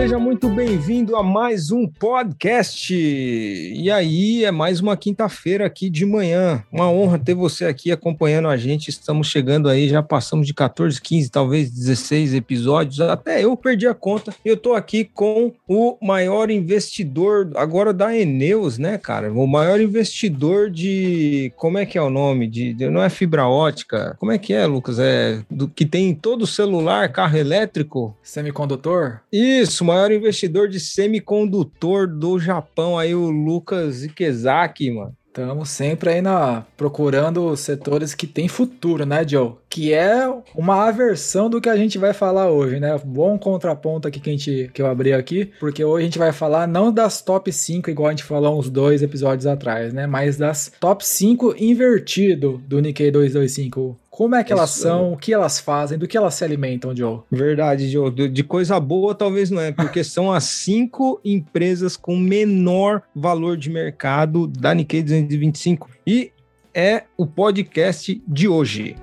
seja muito bem-vindo a mais um podcast. E aí, é mais uma quinta-feira aqui de manhã. Uma honra ter você aqui acompanhando a gente. Estamos chegando aí, já passamos de 14, 15, talvez 16 episódios. Até eu perdi a conta. Eu tô aqui com o maior investidor agora da Eneus, né, cara? O maior investidor de. Como é que é o nome? De, de não é fibra ótica. Como é que é, Lucas? É do que tem todo celular, carro elétrico? Semicondutor? Isso, maior investidor de semicondutor do Japão, aí o Lucas Ikezaki, mano. Estamos sempre aí na, procurando setores que tem futuro, né, Joe? Que é uma aversão do que a gente vai falar hoje, né? Bom contraponto aqui que, a gente, que eu abri aqui, porque hoje a gente vai falar não das top 5, igual a gente falou uns dois episódios atrás, né? Mas das top 5 invertido do Nikkei 225. Como é que elas Isso. são, o que elas fazem, do que elas se alimentam, Joe? Verdade, Joe. De coisa boa talvez não é, porque são as cinco empresas com menor valor de mercado da Nikkei 225 e é o podcast de hoje.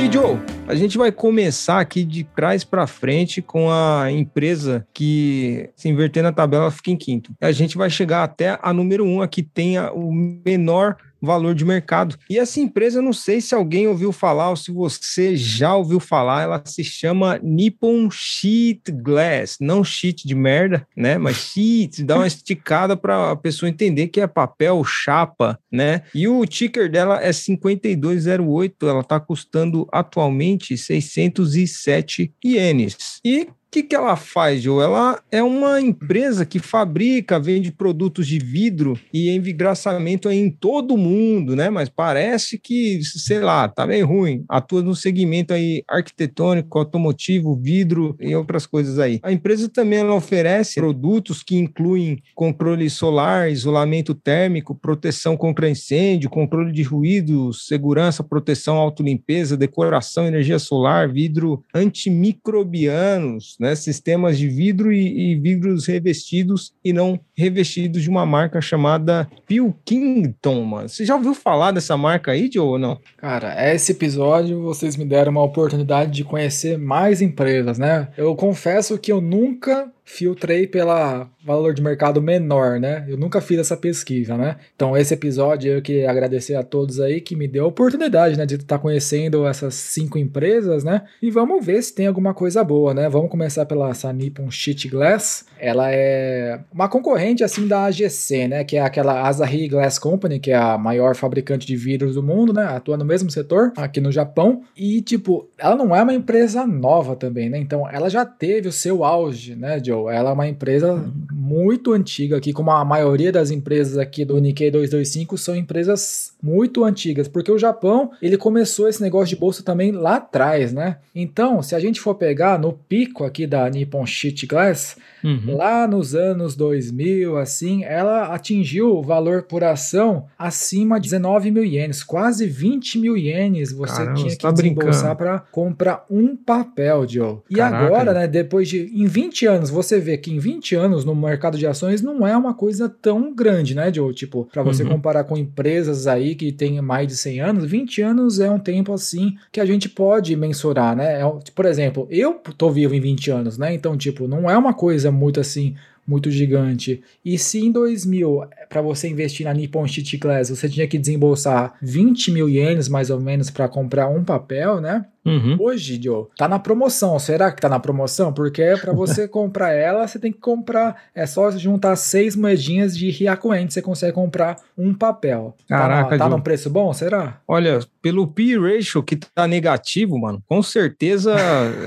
E Joe, a gente vai começar aqui de trás para frente com a empresa que, se inverter na tabela, fica em quinto. A gente vai chegar até a número um, a que tenha o menor valor de mercado. E essa empresa, não sei se alguém ouviu falar ou se você já ouviu falar, ela se chama Nippon Sheet Glass, não sheet de merda, né? Mas sheet, dá uma esticada para a pessoa entender que é papel chapa, né? E o ticker dela é 5208, ela está custando atualmente 607 ienes. E que, que ela faz, Joe? Ela é uma empresa que fabrica, vende produtos de vidro e envidraçamento em todo o mundo, né? Mas parece que, sei lá, tá bem ruim. Atua no segmento aí arquitetônico, automotivo, vidro e outras coisas aí. A empresa também ela oferece produtos que incluem controle solar, isolamento térmico, proteção contra incêndio, controle de ruídos, segurança, proteção, autolimpeza, decoração, energia solar, vidro antimicrobianos, né? Sistemas de vidro e, e, vidros revestidos e não revestidos de uma marca chamada Pilkington, mano. Você já ouviu falar dessa marca aí, Joe, ou não? Cara, esse episódio vocês me deram uma oportunidade de conhecer mais empresas, né? Eu confesso que eu nunca filtrei pela valor de mercado menor, né? Eu nunca fiz essa pesquisa, né? Então, esse episódio eu queria agradecer a todos aí que me deu a oportunidade, né, de estar conhecendo essas cinco empresas, né? E vamos ver se tem alguma coisa boa, né? Vamos começar pela Nippon Sheet Glass. Ela é uma concorrente, assim, da AGC, né? Que é aquela Asahi Glass Company, que é a maior fabricante de vidros do mundo, né? Atua no mesmo setor, aqui no Japão. E, tipo, ela não é uma empresa nova também, né? Então, ela já teve o seu auge, né, de ela é uma empresa muito antiga aqui, como a maioria das empresas aqui do Nikkei 225 são empresas muito antigas, porque o Japão, ele começou esse negócio de bolsa também lá atrás, né? Então, se a gente for pegar no pico aqui da Nippon Sheet Glass, uhum. lá nos anos 2000, assim, ela atingiu o valor por ação acima de 19 mil ienes, quase 20 mil ienes você Caramba, tinha que tá desembolsar para comprar um papel, Joe. E Caraca. agora, né, depois de, em 20 anos, você vê que em 20 anos no mercado de ações não é uma coisa tão grande, né, Joe? Tipo, para você uhum. comparar com empresas aí que tem mais de 100 anos, 20 anos é um tempo assim que a gente pode mensurar, né? É, por exemplo, eu tô vivo em 20 anos, né? Então, tipo, não é uma coisa muito assim muito gigante. E se em 2000, para você investir na Nippon Sheet Glass, você tinha que desembolsar 20 mil ienes mais ou menos para comprar um papel, né? Uhum. Hoje, Joe, tá na promoção. Será que tá na promoção? Porque para você comprar ela, você tem que comprar. É só juntar seis moedinhas de Hyakuen, você consegue comprar um papel. Caraca, tá, tá num preço bom? Será? Olha, pelo P ratio que tá negativo, mano, com certeza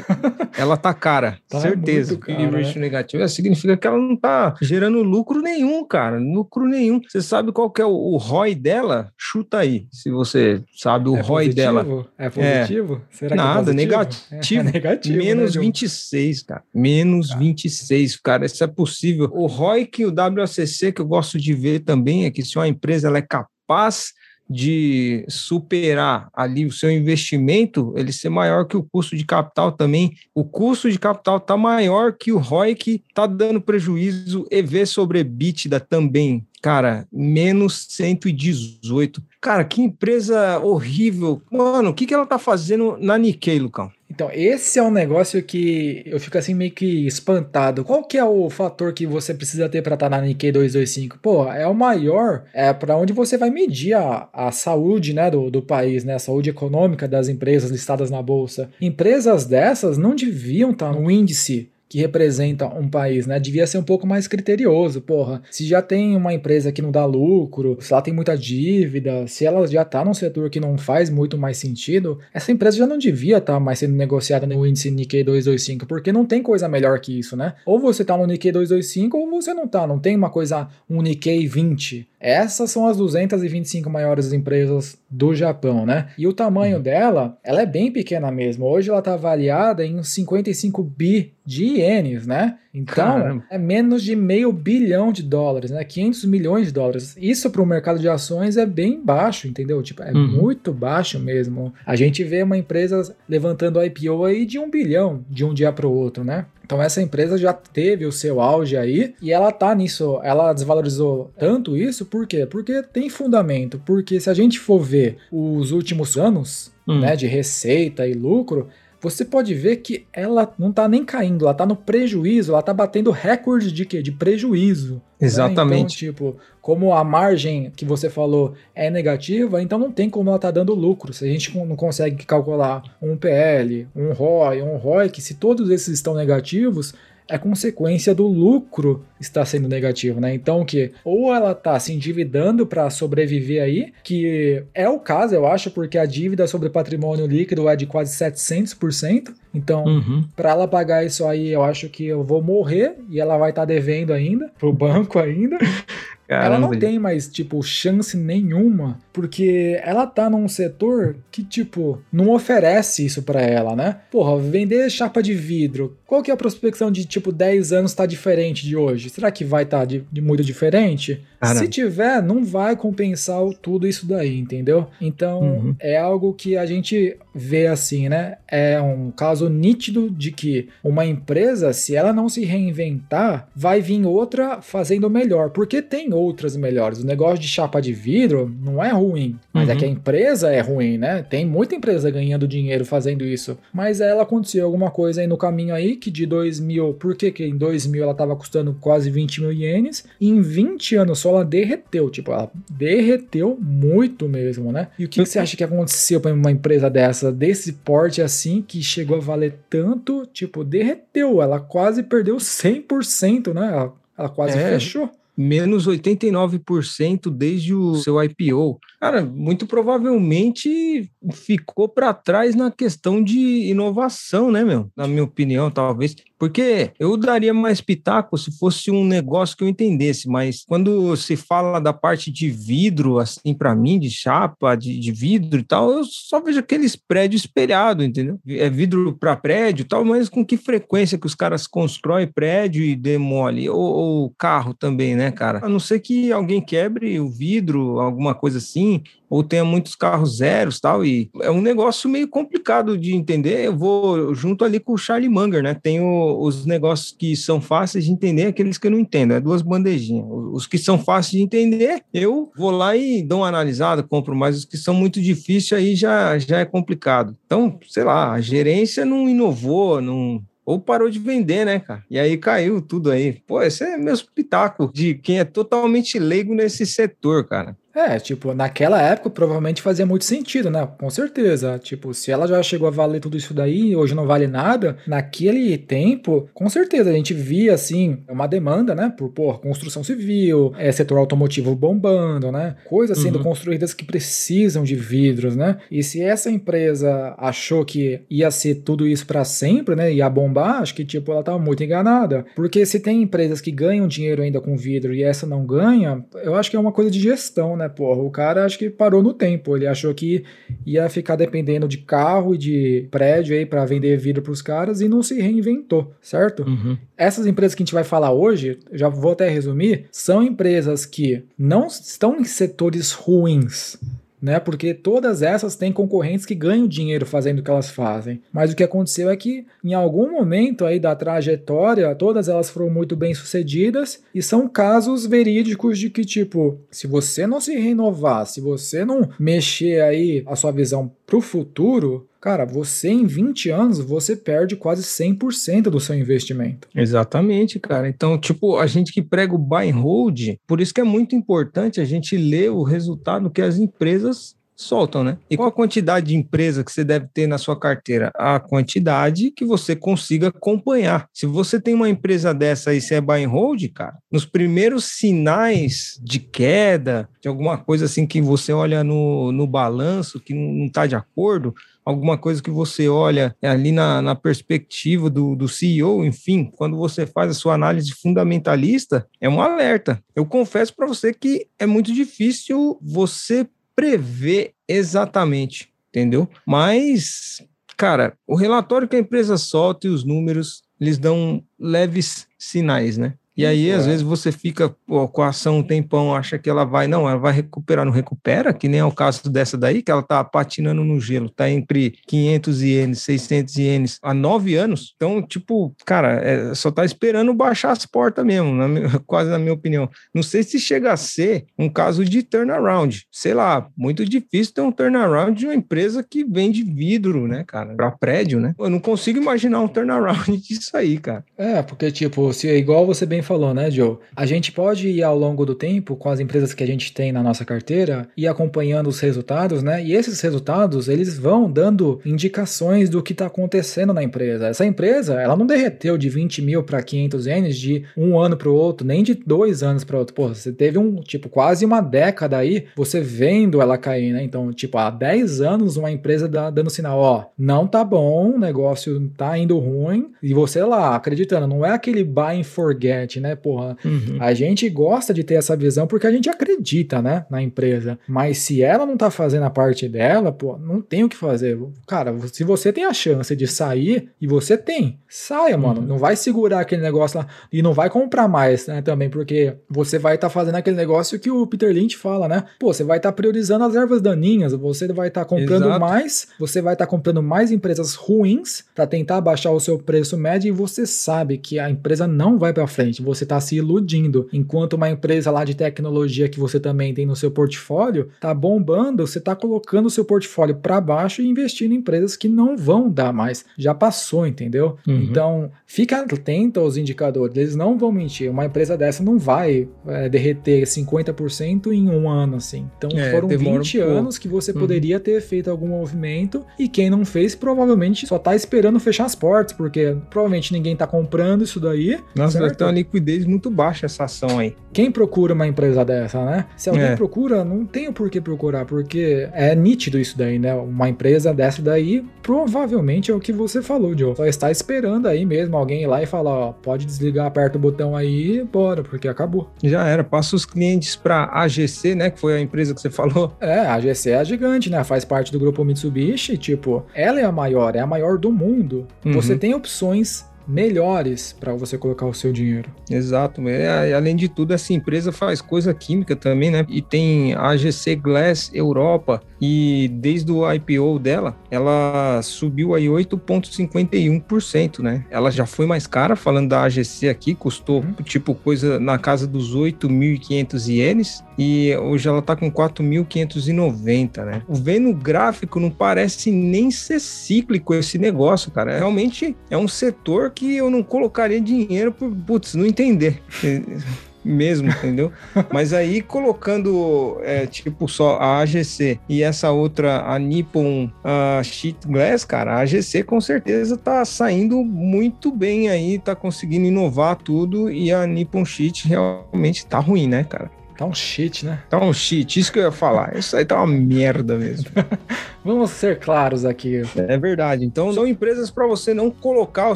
ela tá cara. Tá certeza. P ratio né? negativo significa que ela não tá gerando lucro nenhum, cara. Lucro nenhum. Você sabe qual que é o, o ROI dela? Chuta aí, se você sabe o é ROI positivo? dela. É positivo? É. Será Nada, é negativo. É, negativo. Menos né, 26, cara. Menos ah. 26, cara. Isso é possível. O ROI que o WACC, que eu gosto de ver também, é que se uma empresa ela é capaz de superar ali o seu investimento, ele ser maior que o custo de capital também. O custo de capital está maior que o ROI que está dando prejuízo EV sobre EBITDA também. Cara, menos 118. Cara, que empresa horrível. Mano, o que, que ela tá fazendo na Nikkei, Lucão? Então, esse é um negócio que eu fico assim meio que espantado. Qual que é o fator que você precisa ter para estar tá na Nikkei 225? Pô, é o maior, é para onde você vai medir a, a saúde, né, do, do país, né, a saúde econômica das empresas listadas na bolsa. Empresas dessas não deviam estar tá no índice que representa um país, né? Devia ser um pouco mais criterioso, porra. Se já tem uma empresa que não dá lucro, se ela tem muita dívida, se ela já tá num setor que não faz muito mais sentido, essa empresa já não devia estar tá mais sendo negociada no índice Nikkei 225, porque não tem coisa melhor que isso, né? Ou você tá no Nikkei 225 ou você não tá, não tem uma coisa, um Nikkei 20. Essas são as 225 maiores empresas do Japão, né? E o tamanho uhum. dela, ela é bem pequena mesmo. Hoje ela tá avaliada em 55 bi de ienes, né? Então, Caramba. é menos de meio bilhão de dólares, né? 500 milhões de dólares. Isso para o mercado de ações é bem baixo, entendeu? Tipo, é uhum. muito baixo mesmo. A gente vê uma empresa levantando IPO aí de um bilhão de um dia para o outro, né? Então essa empresa já teve o seu auge aí e ela tá nisso, ela desvalorizou tanto isso, por quê? Porque tem fundamento, porque se a gente for ver os últimos anos, hum. né, de receita e lucro, você pode ver que ela não está nem caindo, ela está no prejuízo, ela está batendo recorde de quê? De prejuízo. Exatamente. Né? Então, tipo, como a margem que você falou é negativa, então não tem como ela tá dando lucro. Se a gente não consegue calcular um PL, um ROI, um ROI, que se todos esses estão negativos, é consequência do lucro estar sendo negativo, né? Então que ou ela tá se endividando para sobreviver aí, que é o caso, eu acho, porque a dívida sobre patrimônio líquido é de quase 700%. Então, uhum. para ela pagar isso aí, eu acho que eu vou morrer e ela vai estar tá devendo ainda pro banco ainda. Caramba. Ela não tem mais, tipo, chance nenhuma, porque ela tá num setor que, tipo, não oferece isso para ela, né? Porra, vender chapa de vidro, qual que é a prospecção de, tipo, 10 anos tá diferente de hoje? Será que vai estar tá de, de, muito diferente? Caramba. Se tiver, não vai compensar tudo isso daí, entendeu? Então, uhum. é algo que a gente vê assim, né? É um caso nítido de que uma empresa, se ela não se reinventar, vai vir outra fazendo melhor, porque tem outras melhores. O negócio de chapa de vidro não é ruim, mas uhum. é que a empresa é ruim, né? Tem muita empresa ganhando dinheiro fazendo isso, mas ela aconteceu alguma coisa aí no caminho aí que de 2000, por que que em 2000 ela tava custando quase 20 mil ienes, e em 20 anos só ela derreteu, tipo, ela derreteu muito mesmo, né? E o que, que você acha que aconteceu para uma empresa dessa, desse porte assim, que chegou a valer tanto, tipo, derreteu, ela quase perdeu 100%, né? Ela, ela quase é. fechou menos 89% desde o seu IPO. Cara, muito provavelmente ficou para trás na questão de inovação, né, meu? Na minha opinião, talvez. Porque eu daria mais pitaco se fosse um negócio que eu entendesse, mas quando se fala da parte de vidro, assim, para mim, de chapa, de, de, vidro e tal, eu só vejo aqueles prédios espelhados, entendeu? É vidro para prédio e tal, mas com que frequência que os caras constroem prédio e demolem? Ou, ou carro também, né, cara? A não ser que alguém quebre o vidro, alguma coisa assim, ou tenha muitos carros zeros tal, e é um negócio meio complicado de entender. Eu vou junto ali com o Charlie Munger, né? Tem o, os negócios que são fáceis de entender, aqueles que eu não entendo, é duas bandejinhas. Os que são fáceis de entender, eu vou lá e dou uma analisada, compro, mas os que são muito difíceis aí já, já é complicado. Então, sei lá, a gerência não inovou, não ou parou de vender, né, cara? E aí caiu tudo aí. Pô, esse é meu espetáculo de quem é totalmente leigo nesse setor, cara. É, tipo, naquela época provavelmente fazia muito sentido, né? Com certeza. Tipo, se ela já chegou a valer tudo isso daí e hoje não vale nada, naquele tempo, com certeza a gente via, assim, uma demanda, né? Por, por construção civil, é, setor automotivo bombando, né? Coisas sendo uhum. construídas que precisam de vidros, né? E se essa empresa achou que ia ser tudo isso para sempre, né? Ia bombar, acho que, tipo, ela tava muito enganada. Porque se tem empresas que ganham dinheiro ainda com vidro e essa não ganha, eu acho que é uma coisa de gestão, né? Porra, o cara acho que parou no tempo. Ele achou que ia ficar dependendo de carro e de prédio aí para vender vidro para os caras e não se reinventou, certo? Uhum. Essas empresas que a gente vai falar hoje, já vou até resumir, são empresas que não estão em setores ruins né? Porque todas essas têm concorrentes que ganham dinheiro fazendo o que elas fazem. Mas o que aconteceu é que em algum momento aí da trajetória, todas elas foram muito bem sucedidas e são casos verídicos de que tipo, se você não se renovar, se você não mexer aí a sua visão pro futuro, Cara, você em 20 anos, você perde quase 100% do seu investimento. Exatamente, cara. Então, tipo, a gente que prega o buy and hold, por isso que é muito importante a gente ler o resultado que as empresas soltam, né? E qual a quantidade de empresa que você deve ter na sua carteira? A quantidade que você consiga acompanhar. Se você tem uma empresa dessa e você é buy and hold, cara, nos primeiros sinais de queda, de alguma coisa assim que você olha no, no balanço que não está de acordo, alguma coisa que você olha ali na, na perspectiva do, do CEO, enfim, quando você faz a sua análise fundamentalista, é um alerta. Eu confesso para você que é muito difícil você prever exatamente, entendeu? Mas, cara, o relatório que a empresa solta e os números, eles dão leves sinais, né? E aí, às é. vezes, você fica pô, com a ação um tempão, acha que ela vai, não, ela vai recuperar, não recupera, que nem é o caso dessa daí, que ela tá patinando no gelo, tá entre 500 ienes, 600 ienes há nove anos. Então, tipo, cara, é, só tá esperando baixar as portas mesmo, na, quase na minha opinião. Não sei se chega a ser um caso de turnaround. Sei lá, muito difícil ter um turnaround de uma empresa que vende vidro, né, cara, para prédio, né? Eu não consigo imaginar um turnaround disso aí, cara. É, porque, tipo, se é igual você bem falou, né, Joe? A gente pode ir ao longo do tempo com as empresas que a gente tem na nossa carteira e acompanhando os resultados, né? E esses resultados, eles vão dando indicações do que está acontecendo na empresa. Essa empresa, ela não derreteu de 20 mil para 500 ienes de um ano para o outro, nem de dois anos para outro. Pô, você teve um, tipo, quase uma década aí, você vendo ela cair, né? Então, tipo, há 10 anos uma empresa dá, dando sinal, ó, não tá bom, o negócio tá indo ruim, e você lá, acreditando, não é aquele buy and forget, né? Porra, uhum. a gente gosta de ter essa visão porque a gente acredita, né, na empresa. Mas se ela não tá fazendo a parte dela, pô, não tem o que fazer. Cara, se você tem a chance de sair, e você tem, saia, mano. Uhum. Não vai segurar aquele negócio lá e não vai comprar mais, né, também, porque você vai estar tá fazendo aquele negócio que o Peter Lynch fala, né? Pô, você vai estar tá priorizando as ervas daninhas, você vai estar tá comprando Exato. mais, você vai estar tá comprando mais empresas ruins para tentar baixar o seu preço médio e você sabe que a empresa não vai para frente você está se iludindo. Enquanto uma empresa lá de tecnologia que você também tem no seu portfólio está bombando, você está colocando o seu portfólio para baixo e investindo em empresas que não vão dar mais. Já passou, entendeu? Uhum. Então, fica atento aos indicadores, eles não vão mentir. Uma empresa dessa não vai é, derreter 50% em um ano, assim. Então, é, foram 20 um anos que você uhum. poderia ter feito algum movimento e quem não fez provavelmente só está esperando fechar as portas, porque provavelmente ninguém está comprando isso daí. Nossa, certo? uma liquidez muito baixa essa ação aí. Quem procura uma empresa dessa, né? Se alguém é. procura, não tem o porquê procurar, porque é nítido isso daí, né? Uma empresa dessa daí, provavelmente é o que você falou, Joe. Só está esperando aí mesmo alguém ir lá e falar, ó, pode desligar, aperta o botão aí, bora, porque acabou. Já era, passa os clientes para AGC, né? Que foi a empresa que você falou. É, a AGC é a gigante, né? Faz parte do grupo Mitsubishi, tipo, ela é a maior, é a maior do mundo. Uhum. Você tem opções melhores para você colocar o seu dinheiro. Exato. É, além de tudo, essa empresa faz coisa química também, né? E tem a AGC Glass Europa e desde o IPO dela, ela subiu aí 8,51%, né? Ela já foi mais cara, falando da AGC aqui, custou uhum. tipo coisa na casa dos 8.500 ienes e hoje ela tá com 4.590, né? Vendo o gráfico, não parece nem ser cíclico esse negócio, cara. Realmente é um setor que eu não colocaria dinheiro por, putz, não entender. mesmo, entendeu? Mas aí colocando é, tipo só a AGC e essa outra, a Nippon uh, Sheet Glass, cara, a AGC com certeza tá saindo muito bem aí, tá conseguindo inovar tudo e a Nippon Sheet realmente tá ruim, né, cara? Tá um shit, né? Tá um shit, isso que eu ia falar. Isso aí tá uma merda mesmo. Vamos ser claros aqui. É verdade. Então são empresas para você não colocar o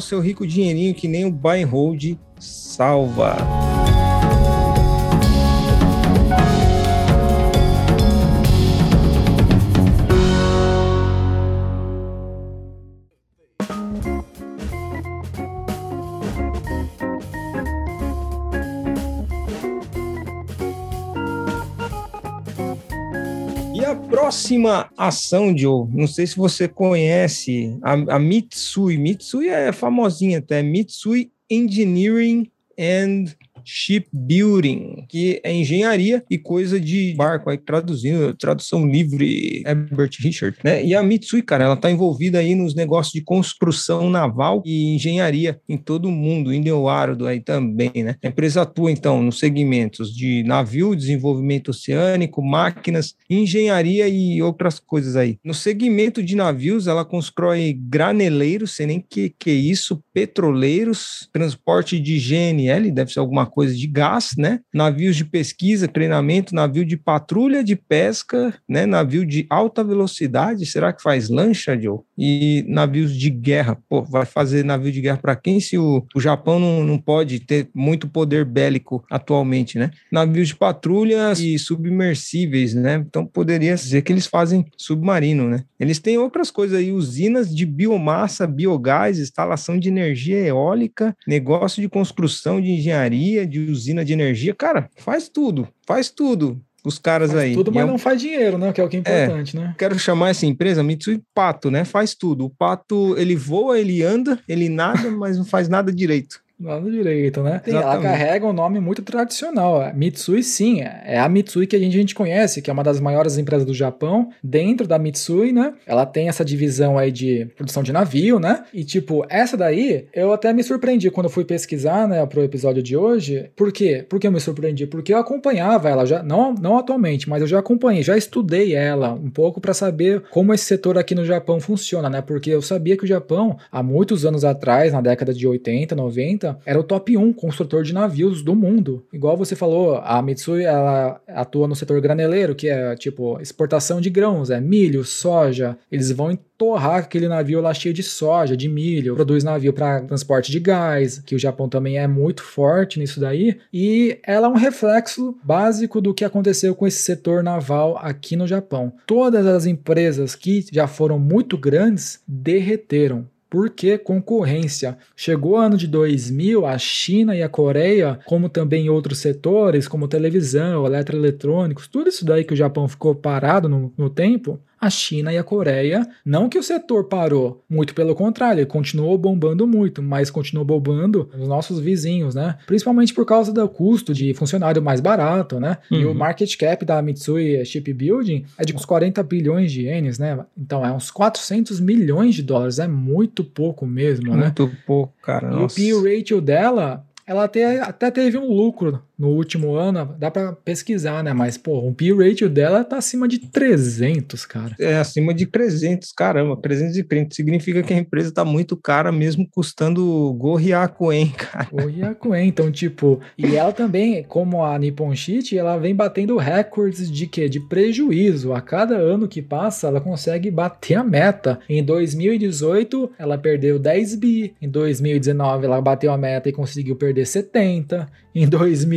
seu rico dinheirinho que nem o buy and hold salva. Próxima ação, Joe, não sei se você conhece a, a Mitsui. Mitsui é famosinha até, Mitsui Engineering and Shipbuilding, que é engenharia e coisa de barco, aí traduzindo, tradução livre, Herbert Richard, né? E a Mitsui, cara, ela tá envolvida aí nos negócios de construção naval e engenharia em todo o mundo, Indo-Árido aí também, né? A empresa atua, então, nos segmentos de navio, desenvolvimento oceânico, máquinas, engenharia e outras coisas aí. No segmento de navios, ela constrói graneleiros, sei nem que que é isso, petroleiros, transporte de GNL, deve ser alguma coisa de gás, né? Navios de pesquisa, treinamento, navio de patrulha de pesca, né? Navio de alta velocidade, será que faz lancha, Joe? E navios de guerra, pô, vai fazer navio de guerra para quem se o, o Japão não, não pode ter muito poder bélico atualmente, né? Navios de patrulha e submersíveis, né? Então poderia dizer que eles fazem submarino, né? Eles têm outras coisas aí, usinas de biomassa, biogás, instalação de energia eólica, negócio de construção de engenharia, de usina de energia, cara, faz tudo, faz tudo. Os caras faz aí. Tudo, mas é um... não faz dinheiro, né? Que é o que é importante, é, né? Quero chamar essa empresa Mitsui Pato, né? Faz tudo. O pato, ele voa, ele anda, ele nada, mas não faz nada direito. Nada direito, né? Sim, ela carrega um nome muito tradicional. A Mitsui, sim, é a Mitsui que a gente, a gente conhece, que é uma das maiores empresas do Japão. Dentro da Mitsui, né? Ela tem essa divisão aí de produção de navio, né? E, tipo, essa daí, eu até me surpreendi quando eu fui pesquisar, né, pro episódio de hoje. Por quê? Por que eu me surpreendi? Porque eu acompanhava ela, já não, não atualmente, mas eu já acompanhei, já estudei ela um pouco para saber como esse setor aqui no Japão funciona, né? Porque eu sabia que o Japão, há muitos anos atrás, na década de 80, 90, era o top 1 construtor de navios do mundo. Igual você falou, a Mitsui ela atua no setor graneleiro, que é tipo exportação de grãos, é milho, soja. Eles vão torrar aquele navio lá cheio de soja, de milho, produz navio para transporte de gás, que o Japão também é muito forte nisso daí, e ela é um reflexo básico do que aconteceu com esse setor naval aqui no Japão. Todas as empresas que já foram muito grandes derreteram porque concorrência. Chegou o ano de 2000, a China e a Coreia, como também outros setores, como televisão, eletroeletrônicos, tudo isso daí que o Japão ficou parado no, no tempo, a China e a Coreia. Não que o setor parou, muito pelo contrário, ele continuou bombando muito, mas continuou bombando os nossos vizinhos, né? Principalmente por causa do custo de funcionário mais barato, né? Uhum. E o uhum. market cap da Mitsui Shipbuilding é de uns 40 bilhões de ienes, né? Então é uns 400 milhões de dólares, é muito pouco mesmo, muito né? Muito pouco, cara. E nossa. o P ratio dela ela até, até teve um lucro no último ano, dá para pesquisar, né? Mas, pô, o P ratio dela tá acima de 300, cara. É, acima de 300, caramba, 330. Significa que a empresa tá muito cara, mesmo custando Gorriakuen, cara. Gorriakuen, então, tipo, e ela também, como a Nippon Sheet, ela vem batendo recordes de quê? De prejuízo. A cada ano que passa, ela consegue bater a meta. Em 2018, ela perdeu 10 bi. Em 2019, ela bateu a meta e conseguiu perder 70. Em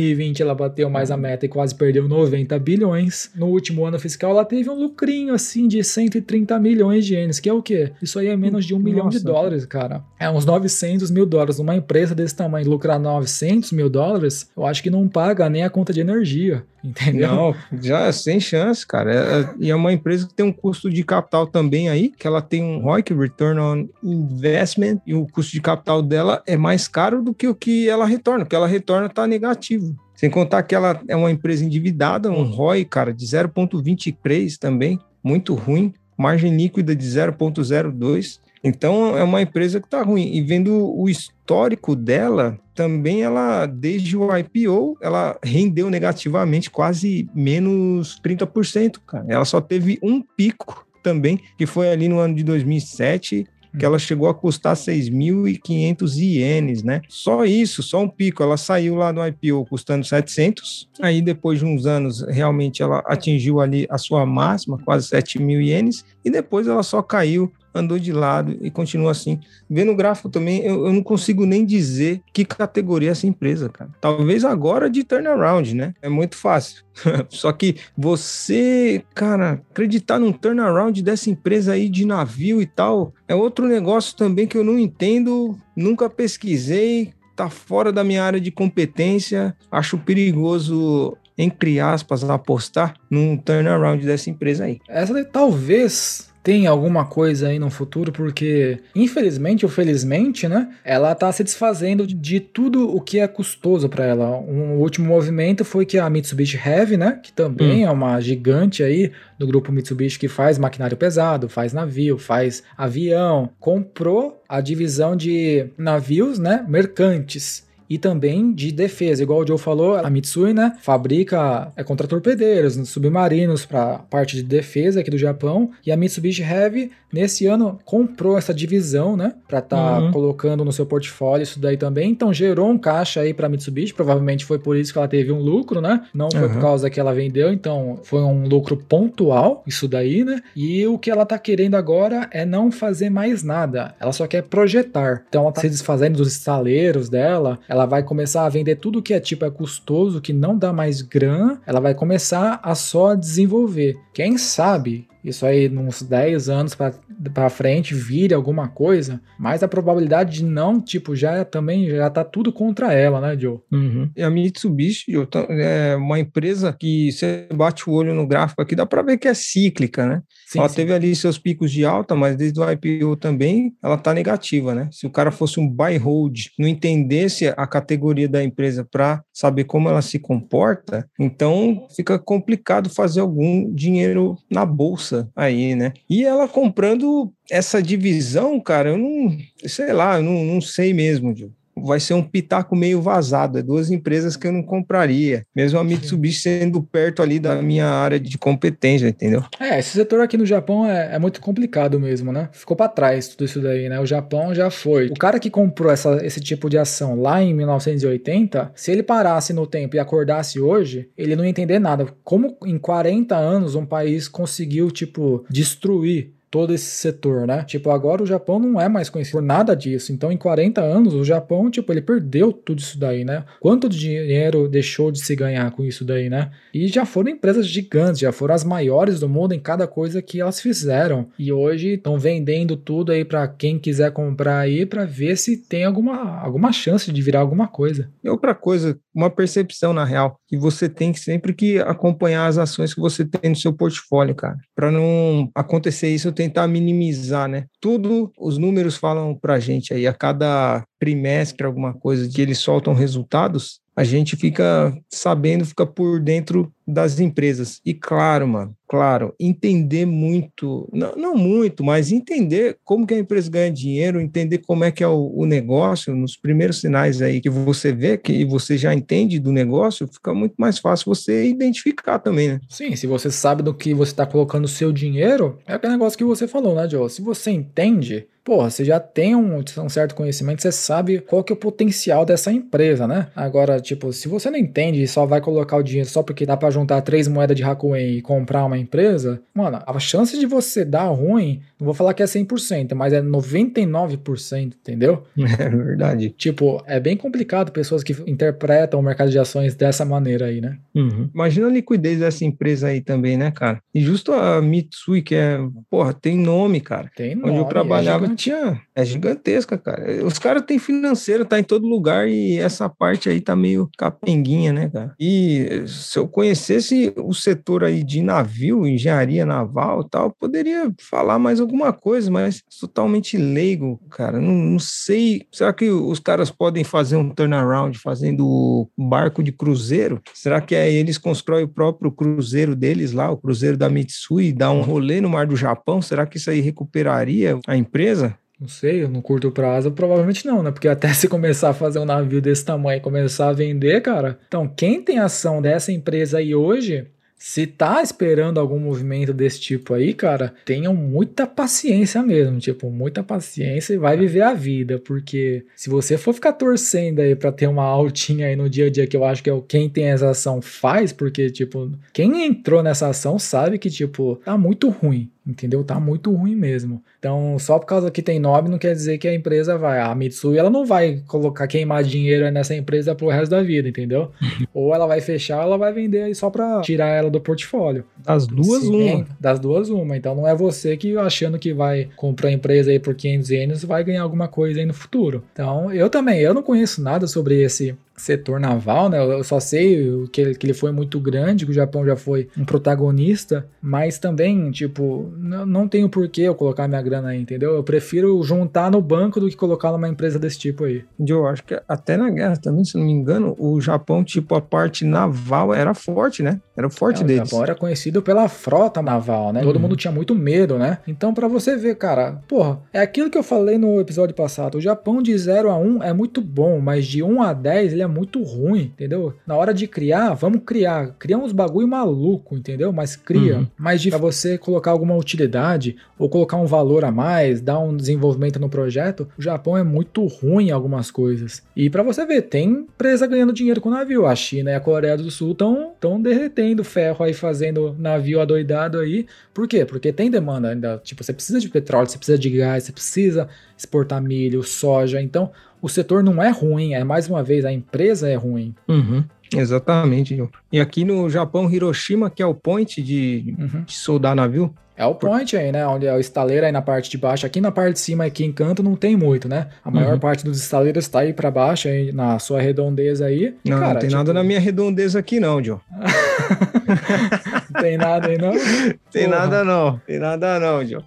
2020 ela bateu mais a meta e quase perdeu 90 bilhões. No último ano fiscal ela teve um lucrinho assim de 130 milhões de ienes, que é o quê? Isso aí é menos de um Nossa. milhão de dólares, cara. É uns 900 mil dólares. Uma empresa desse tamanho lucrar 900 mil dólares, eu acho que não paga nem a conta de energia. Entendeu? Não, já é sem chance, cara. É, é, e é uma empresa que tem um custo de capital também aí, que ela tem um ROIC, Return on Investment, e o custo de capital dela é mais caro do que o que ela retorna, porque ela retorna está negativo. Sem contar que ela é uma empresa endividada, um ROI, cara, de 0,23 também, muito ruim, margem líquida de 0,02. Então é uma empresa que está ruim. E vendo o histórico dela, também ela, desde o IPO, ela rendeu negativamente quase menos 30%, cara. Ela só teve um pico também, que foi ali no ano de 2007, que ela chegou a custar 6.500 ienes, né? Só isso, só um pico. Ela saiu lá no IPO custando 700. Aí depois de uns anos, realmente ela atingiu ali a sua máxima, quase 7 mil ienes, e depois ela só caiu andou de lado e continua assim. Vendo o gráfico também, eu, eu, não consigo nem dizer que categoria é essa empresa, cara. Talvez agora de turnaround, né? É muito fácil. Só que você, cara, acreditar num turnaround dessa empresa aí de navio e tal, é outro negócio também que eu não entendo, nunca pesquisei, tá fora da minha área de competência. Acho perigoso entre aspas, apostar num turnaround dessa empresa aí. Essa talvez tem alguma coisa aí no futuro, porque infelizmente ou felizmente, né, ela tá se desfazendo de tudo o que é custoso para ela. Um último movimento foi que a Mitsubishi Heavy, né, que também hum. é uma gigante aí do grupo Mitsubishi que faz maquinário pesado, faz navio, faz avião, comprou a divisão de navios, né, mercantes e também de defesa. Igual o Joe falou, a Mitsui, né, fabrica é, contra-torpedeiros, submarinos para parte de defesa aqui do Japão, e a Mitsubishi Heavy nesse ano comprou essa divisão, né, para estar tá uhum. colocando no seu portfólio isso daí também. Então gerou um caixa aí para Mitsubishi, provavelmente foi por isso que ela teve um lucro, né? Não foi uhum. por causa que ela vendeu, então foi um lucro pontual isso daí, né? E o que ela tá querendo agora é não fazer mais nada. Ela só quer projetar. Então ela tá se desfazendo dos estaleiros dela, ela ela vai começar a vender tudo que é tipo é custoso, que não dá mais grana, ela vai começar a só desenvolver. Quem sabe isso aí, uns 10 anos para frente, vire alguma coisa, mas a probabilidade de não, tipo, já é, também já tá tudo contra ela, né, Joe? Uhum. E a Mitsubishi Joe, é uma empresa que você bate o olho no gráfico aqui, dá para ver que é cíclica, né? Sim, ela sim. teve ali seus picos de alta, mas desde o IPO também ela tá negativa, né? Se o cara fosse um buy hold, não entendesse a categoria da empresa para saber como ela se comporta, então fica complicado fazer algum dinheiro na bolsa aí, né? E ela comprando essa divisão, cara, eu não, sei lá, eu não, não sei mesmo, Gil vai ser um pitaco meio vazado. É duas empresas que eu não compraria. Mesmo a Mitsubishi sendo perto ali da minha área de competência, entendeu? É, esse setor aqui no Japão é, é muito complicado mesmo, né? Ficou para trás tudo isso daí, né? O Japão já foi. O cara que comprou essa, esse tipo de ação lá em 1980, se ele parasse no tempo e acordasse hoje, ele não ia entender nada. Como em 40 anos um país conseguiu, tipo, destruir todo esse setor, né? Tipo, agora o Japão não é mais conhecido por nada disso. Então, em 40 anos, o Japão, tipo, ele perdeu tudo isso daí, né? Quanto dinheiro deixou de se ganhar com isso daí, né? E já foram empresas gigantes, já foram as maiores do mundo em cada coisa que elas fizeram. E hoje estão vendendo tudo aí para quem quiser comprar aí para ver se tem alguma, alguma chance de virar alguma coisa. E outra coisa, uma percepção na real, que você tem que sempre que acompanhar as ações que você tem no seu portfólio, cara. Para não acontecer isso tentar minimizar, né? Tudo os números falam para a gente aí, a cada trimestre, alguma coisa, que eles soltam resultados, a gente fica sabendo, fica por dentro das empresas. E claro, mano, claro, entender muito, não, não muito, mas entender como que a empresa ganha dinheiro, entender como é que é o, o, negócio, nos primeiros sinais aí que você vê, que você já entende do negócio, fica muito mais fácil você identificar também, né? Sim, se você sabe do que você está colocando o seu dinheiro, é aquele negócio que você falou, né, Joe? Se você entende, porra, você já tem um, um, certo conhecimento, você sabe qual que é o potencial dessa empresa, né? Agora, tipo, se você não entende e só vai colocar o dinheiro só porque dá para juntar três moedas de Hakuen e comprar uma empresa, mano, a chance de você dar ruim, não vou falar que é 100%, mas é 99%, entendeu? É verdade. Tipo, é bem complicado pessoas que interpretam o mercado de ações dessa maneira aí, né? Uhum. Imagina a liquidez dessa empresa aí também, né, cara? E justo a Mitsui, que é, porra, tem nome, cara. Tem nome. Onde eu trabalhava, é tinha. É gigantesca, cara. Os caras têm financeiro, tá em todo lugar e essa parte aí tá meio capenguinha, né, cara? E se eu conhecesse o setor aí de navio, engenharia naval e tal, poderia falar mais alguma coisa, mas totalmente leigo, cara. Não, não sei. Será que os caras podem fazer um turnaround fazendo barco de cruzeiro? Será que aí eles constroem o próprio cruzeiro deles lá, o cruzeiro da Mitsui, dá um rolê no mar do Japão? Será que isso aí recuperaria a empresa? Não sei, no curto prazo, provavelmente não, né? Porque até se começar a fazer um navio desse tamanho e começar a vender, cara. Então, quem tem ação dessa empresa aí hoje, se tá esperando algum movimento desse tipo aí, cara, tenham muita paciência mesmo, tipo, muita paciência e vai viver a vida, porque se você for ficar torcendo aí para ter uma altinha aí no dia a dia, que eu acho que é o quem tem essa ação faz, porque, tipo, quem entrou nessa ação sabe que, tipo, tá muito ruim entendeu? Tá muito ruim mesmo. Então, só por causa que tem nome não quer dizer que a empresa vai. A Mitsui, ela não vai colocar queimar dinheiro nessa empresa pro resto da vida, entendeu? ou ela vai fechar, ou ela vai vender aí só pra tirar ela do portfólio. Das duas, Sim, uma. Das duas, uma. Então, não é você que achando que vai comprar a empresa aí por 500 anos vai ganhar alguma coisa aí no futuro. Então, eu também, eu não conheço nada sobre esse setor naval, né? Eu só sei que ele, que ele foi muito grande, que o Japão já foi um protagonista, mas também, tipo, não, tenho por que eu colocar minha grana aí, entendeu? Eu prefiro juntar no banco do que colocar numa empresa desse tipo aí. Eu acho que até na guerra também, se não me engano, o Japão, tipo, a parte naval era forte, né? Era forte é, deles. O Japão era conhecido pela frota naval, né? Uhum. Todo mundo tinha muito medo, né? Então, para você ver, cara, porra, é aquilo que eu falei no episódio passado. O Japão de 0 a 1 é muito bom, mas de 1 a 10 ele é muito ruim, entendeu? Na hora de criar, vamos criar. Criar uns bagulho maluco, entendeu? Mas cria. Uhum. Mas de pra você colocar alguma utilidade ou colocar um valor a mais, dar um desenvolvimento no projeto, o Japão é muito ruim em algumas coisas. E para você ver, tem empresa ganhando dinheiro com navio. A China e a Coreia do Sul estão derretendo ferro aí, fazendo navio adoidado aí. Por quê? Porque tem demanda ainda. Tipo, você precisa de petróleo, você precisa de gás, você precisa exportar milho, soja. Então, o setor não é ruim, é mais uma vez, a empresa é ruim. Uhum. Exatamente. E aqui no Japão, Hiroshima, que é o point de, uhum. de soldar navio, é o point aí, né? Onde é o estaleiro aí na parte de baixo. Aqui na parte de cima, aqui em canto, não tem muito, né? A maior uhum. parte dos estaleiros está aí para baixo, aí na sua redondeza aí. Não, Cara, não tem tipo... nada na minha redondeza aqui, não, Joe. tem nada aí, não? tem Porra. nada, não. Tem nada, não, Joe.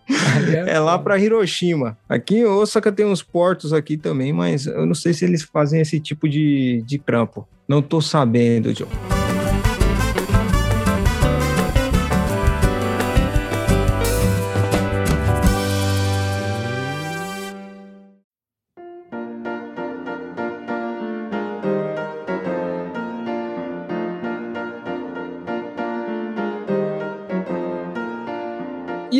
É, é lá para Hiroshima. Aqui em Osaka tem uns portos aqui também, mas eu não sei se eles fazem esse tipo de, de trampo. Não tô sabendo, Joe.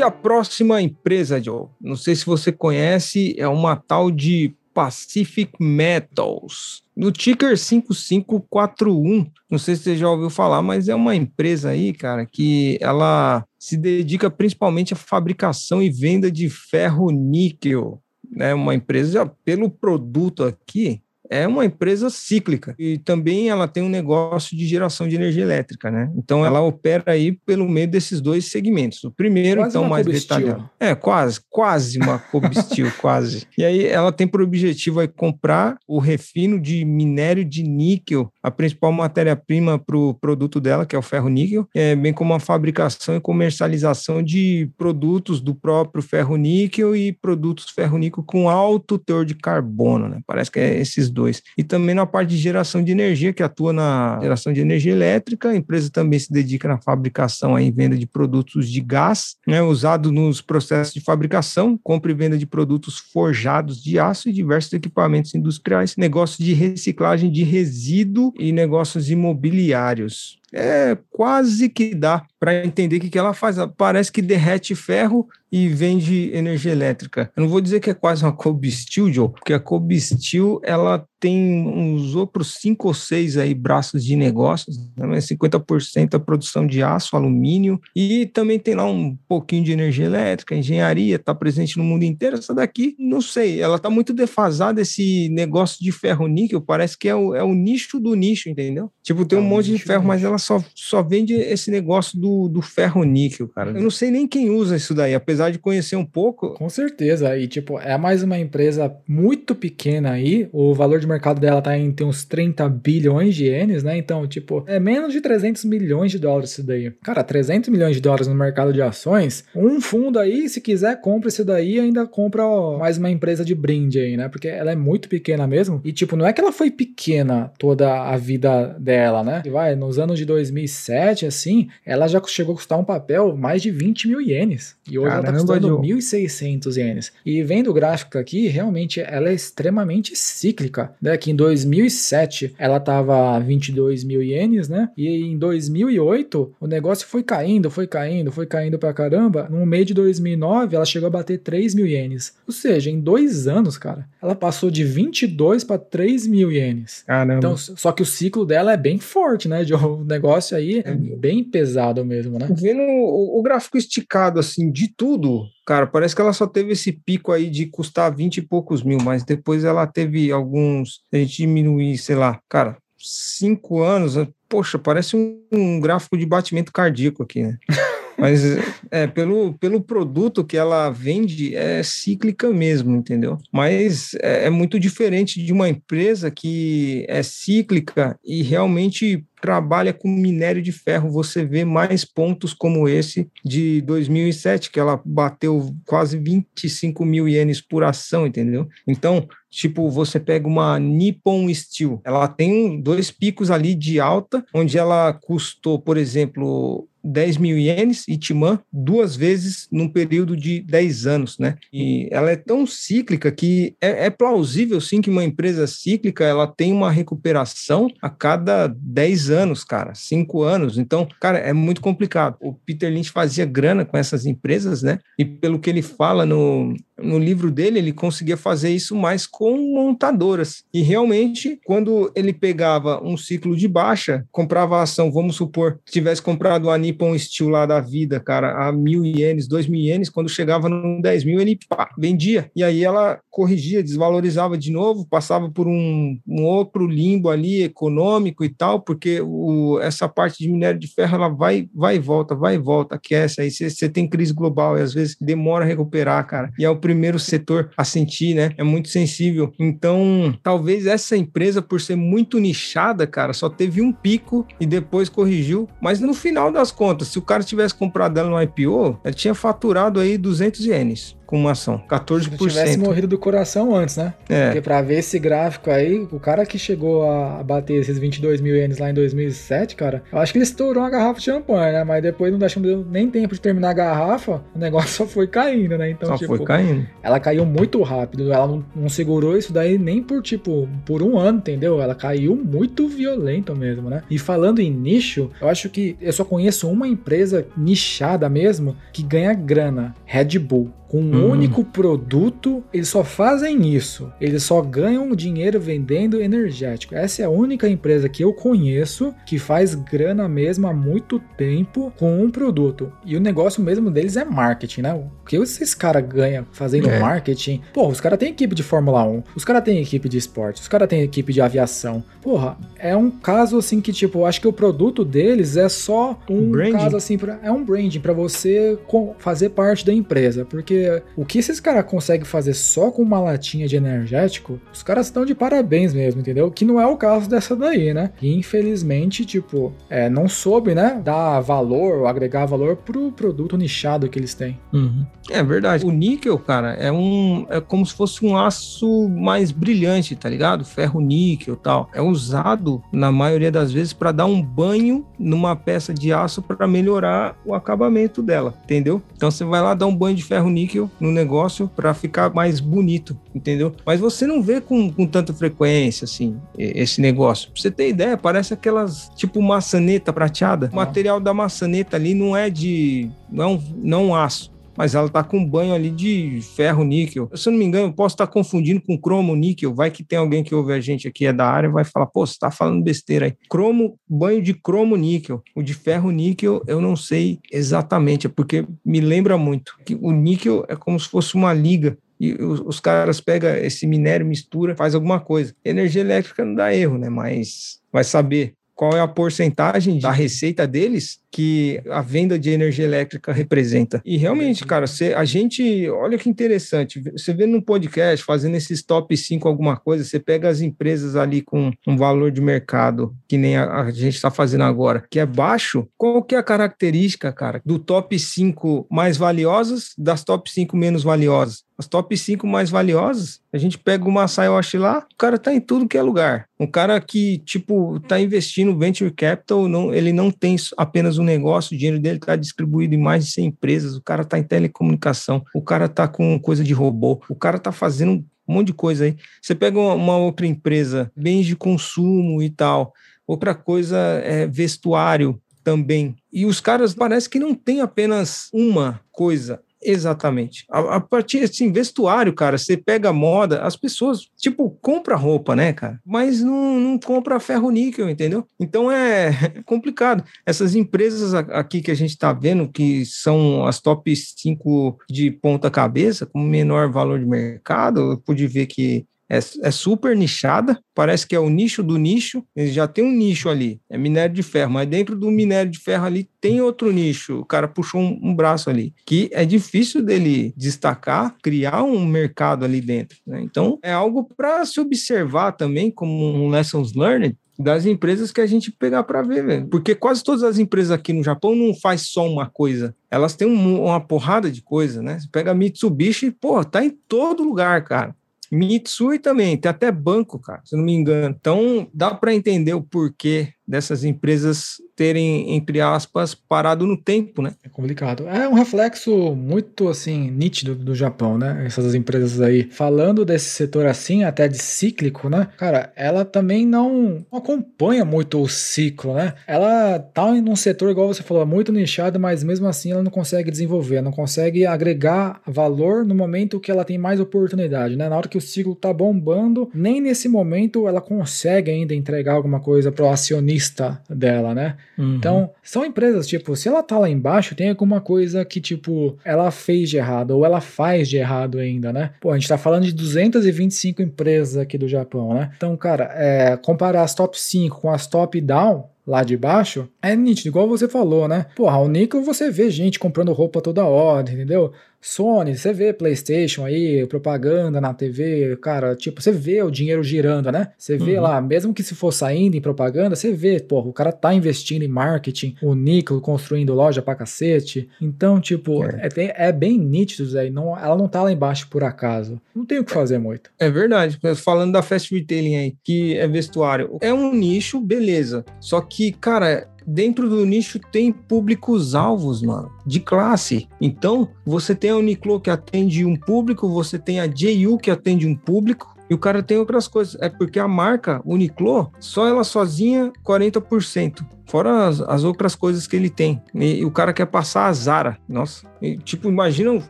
E a próxima empresa, Joe, não sei se você conhece, é uma tal de Pacific Metals. No ticker 5541, não sei se você já ouviu falar, mas é uma empresa aí, cara, que ela se dedica principalmente à fabricação e venda de ferro níquel. Né, uma empresa, pelo produto aqui, é uma empresa cíclica e também ela tem um negócio de geração de energia elétrica, né? Então ela opera aí pelo meio desses dois segmentos. O primeiro, quase então, mais detalhado. É, quase, quase uma Cobestil, quase. E aí ela tem por objetivo aí comprar o refino de minério de níquel, a principal matéria-prima para o produto dela, que é o ferro níquel, é, bem como a fabricação e comercialização de produtos do próprio ferro níquel e produtos ferro níquel com alto teor de carbono, né? Parece que é esses dois e também na parte de geração de energia, que atua na geração de energia elétrica. A empresa também se dedica na fabricação e venda de produtos de gás, né, usado nos processos de fabricação, compra e venda de produtos forjados de aço e diversos equipamentos industriais, negócios de reciclagem de resíduo e negócios imobiliários é quase que dá para entender o que, que ela faz. Parece que derrete ferro e vende energia elétrica. Eu não vou dizer que é quase uma Cobestil, Joe, porque a Cobestil ela tem uns outros cinco ou seis aí braços de negócios, né? 50% a produção de aço, alumínio e também tem lá um pouquinho de energia elétrica, engenharia, está presente no mundo inteiro. Essa daqui, não sei, ela está muito defasada esse negócio de ferro níquel, parece que é o, é o nicho do nicho, entendeu? Tipo, tem um é monte de ferro, mas ela só, só vende esse negócio do, do ferro níquel, cara. Eu não sei nem quem usa isso daí, apesar de conhecer um pouco. Com certeza, e tipo, é mais uma empresa muito pequena aí, o valor de mercado dela tá em tem uns 30 bilhões de ienes, né? Então, tipo, é menos de 300 milhões de dólares isso daí. Cara, 300 milhões de dólares no mercado de ações, um fundo aí, se quiser, compra esse daí e ainda compra ó, mais uma empresa de brinde aí, né? Porque ela é muito pequena mesmo. E, tipo, não é que ela foi pequena toda a vida dela, né? E vai, nos anos de 2007, assim, ela já chegou a custar um papel mais de 20 mil ienes. E hoje Caramba, ela tá custando 1.600 ienes. E vendo o gráfico aqui, realmente ela é extremamente cíclica né, que em 2007 ela estava 22 mil ienes, né? E em 2008 o negócio foi caindo, foi caindo, foi caindo pra caramba. No meio de 2009 ela chegou a bater 3 mil ienes. Ou seja, em dois anos, cara, ela passou de 22 para 3 mil ienes. Caramba. Então, só que o ciclo dela é bem forte, né? O negócio aí é bem pesado mesmo, né? Vendo o, o gráfico esticado assim de tudo, Cara, parece que ela só teve esse pico aí de custar 20 e poucos mil, mas depois ela teve alguns. A gente diminuir, sei lá, cara, cinco anos. Poxa, parece um, um gráfico de batimento cardíaco aqui, né? Mas é, pelo, pelo produto que ela vende, é cíclica mesmo, entendeu? Mas é, é muito diferente de uma empresa que é cíclica e realmente trabalha com minério de ferro, você vê mais pontos como esse de 2007, que ela bateu quase 25 mil ienes por ação, entendeu? Então, tipo, você pega uma Nippon Steel, ela tem dois picos ali de alta, onde ela custou, por exemplo, 10 mil ienes e Timã duas vezes num período de 10 anos, né? E ela é tão cíclica que é, é, plausível sim que uma empresa cíclica ela tem uma recuperação a cada 10 anos, cara, 5 anos. Então, cara, é muito complicado. O Peter Lynch fazia grana com essas empresas, né? E pelo que ele fala no, no livro dele, ele conseguia fazer isso mais com montadoras. E realmente, quando ele pegava um ciclo de baixa, comprava a ação, vamos supor, tivesse comprado a Nippon Steel lá da vida, cara, a mil ienes, dois mil ienes, quando chegava no 10 mil, ele pá, vendia. E aí ela corrigia, desvalorizava de novo, passava por um, um outro limbo ali econômico e tal, porque o, essa parte de minério de ferro, ela vai, vai e volta, vai e volta, aquece, aí você tem crise global e às vezes demora a recuperar, cara. E é o primeiro setor a sentir, né? É muito sensível. Então, talvez essa empresa, por ser muito nichada, cara, só teve um pico e depois corrigiu. Mas no final das contas, se o cara tivesse comprado ela no IPO, ela tinha faturado aí 200 ienes com uma ação, 14%. Se tivesse morrido do coração antes, né? É. Porque pra ver esse gráfico aí, o cara que chegou a bater esses 22 mil ienes lá em 2007, cara, eu acho que ele estourou uma garrafa de champanhe, né? Mas depois não deixou nem tempo de terminar a garrafa, o negócio só foi caindo, né? Então, só tipo, foi caindo. Ela caiu muito rápido, ela não, não, segurou isso daí nem por, tipo, por um ano, entendeu? Ela caiu muito violento mesmo, né? E falando em nicho, eu acho que eu só conheço uma empresa nichada mesmo que ganha grana, Red Bull com um hum. único produto, eles só fazem isso. Eles só ganham dinheiro vendendo energético. Essa é a única empresa que eu conheço que faz grana mesmo há muito tempo com um produto. E o negócio mesmo deles é marketing, né? O que esses caras ganham fazendo é. marketing? Pô, os caras têm equipe de Fórmula 1, os caras têm equipe de esporte, os caras têm equipe de aviação. Porra, é um caso assim que, tipo, eu acho que o produto deles é só um branding. caso assim, pra, é um branding para você fazer parte da empresa. Porque o que esses caras conseguem fazer só com uma latinha de energético, os caras estão de parabéns mesmo, entendeu? Que não é o caso dessa daí, né? E infelizmente, tipo, é, não soube, né, dar valor ou agregar valor pro produto nichado que eles têm. Uhum. É verdade. O níquel, cara, é um. É como se fosse um aço mais brilhante, tá ligado? Ferro níquel tal. É usado, na maioria das vezes, para dar um banho numa peça de aço para melhorar o acabamento dela, entendeu? Então você vai lá dar um banho de ferro níquel níquel no negócio para ficar mais bonito, entendeu? Mas você não vê com, com tanta frequência, assim, esse negócio. Pra você ter ideia, parece aquelas, tipo, maçaneta prateada. O material da maçaneta ali não é de. não, é não aço mas ela tá com banho ali de ferro níquel. Se eu não me engano, eu posso estar confundindo com cromo níquel. Vai que tem alguém que ouve a gente aqui é da área vai falar, pô, você tá falando besteira aí. Cromo, banho de cromo níquel. O de ferro níquel eu não sei exatamente, é porque me lembra muito que o níquel é como se fosse uma liga e os, os, caras pegam esse minério, mistura, faz alguma coisa. Energia elétrica não dá erro, né? Mas vai saber qual é a porcentagem da receita deles que a venda de energia elétrica representa. E realmente, cara, a gente, olha que interessante, você vê no podcast fazendo esses top 5 alguma coisa, você pega as empresas ali com um valor de mercado, que nem a, a gente está fazendo agora, que é baixo, qual que é a característica, cara, do top 5 mais valiosas das top 5 menos valiosas? As top 5 mais valiosas, a gente pega o Masayoshi lá, o cara tá em tudo que é lugar. Um cara que, tipo, tá investindo venture capital, não, ele não tem apenas um negócio, o dinheiro dele está distribuído em mais de 100 empresas, o cara está em telecomunicação, o cara está com coisa de robô, o cara está fazendo um monte de coisa aí. Você pega uma, outra empresa, bens de consumo e tal, outra coisa é vestuário também. E os caras parece que não tem apenas uma coisa, Exatamente. A, a, partir assim, vestuário, cara, você pega moda, as pessoas, tipo, compra roupa, né, cara? Mas não, não compra ferro níquel, entendeu? Então é complicado. Essas empresas aqui que a gente tá vendo, que são as top 5 de ponta cabeça, com menor valor de mercado, eu pude ver que é, é super nichada, parece que é o nicho do nicho, ele já tem um nicho ali, é minério de ferro, mas dentro do minério de ferro ali tem outro nicho, o cara puxou um, um braço ali, que é difícil dele destacar, criar um mercado ali dentro. Né? Então, é algo para se observar também como um lessons learned, das empresas que a gente pegar para ver, velho. Porque quase todas as empresas aqui no Japão não faz só uma coisa. Elas têm um, uma porrada de coisa, né? Você pega a Mitsubishi, pô, tá em todo lugar, cara. Mitsui também, tem até banco, cara, se não me engano. Então, dá para entender o porquê dessas empresas terem, entre aspas, parado no tempo, né? É complicado. É um reflexo muito, assim, nítido do Japão, né? Essas empresas aí. Falando desse setor assim, até de cíclico, né? Cara, ela também não acompanha muito o ciclo, né? Ela tá em um setor, igual você falou, muito nichado, mas mesmo assim ela não consegue desenvolver, não consegue agregar valor no momento que ela tem mais oportunidade, né? Na hora que o ciclo tá bombando, nem nesse momento ela consegue ainda entregar alguma coisa pro acionista lista dela, né? Uhum. Então, são empresas, tipo, se ela tá lá embaixo, tem alguma coisa que, tipo, ela fez de errado ou ela faz de errado ainda, né? Pô, a gente tá falando de 225 empresas aqui do Japão, né? Então, cara, é, comparar as top 5 com as top down, lá de baixo, é nítido, igual você falou, né? Porra, o Nico você vê gente comprando roupa toda hora, entendeu? Sony, você vê PlayStation aí, propaganda na TV, cara, tipo, você vê o dinheiro girando, né? Você vê uhum. lá, mesmo que se for saindo em propaganda, você vê, porra, o cara tá investindo em marketing, o Nico construindo loja pra cacete. Então, tipo, é, é, é bem nítido, aí, não, ela não tá lá embaixo por acaso. Não tem o que fazer muito. É verdade. Falando da fast retailing aí, que é vestuário, é um nicho, beleza. Só que, cara, dentro do nicho tem públicos-alvos, mano, de classe. Então, você tem a Uniqlo que atende um público, você tem a JU que atende um público, e o cara tem outras coisas. É porque a marca Uniqlo, só ela sozinha, 40%. Fora as, as, outras coisas que ele tem. E, e, o cara quer passar a Zara. Nossa. E, tipo, imagina o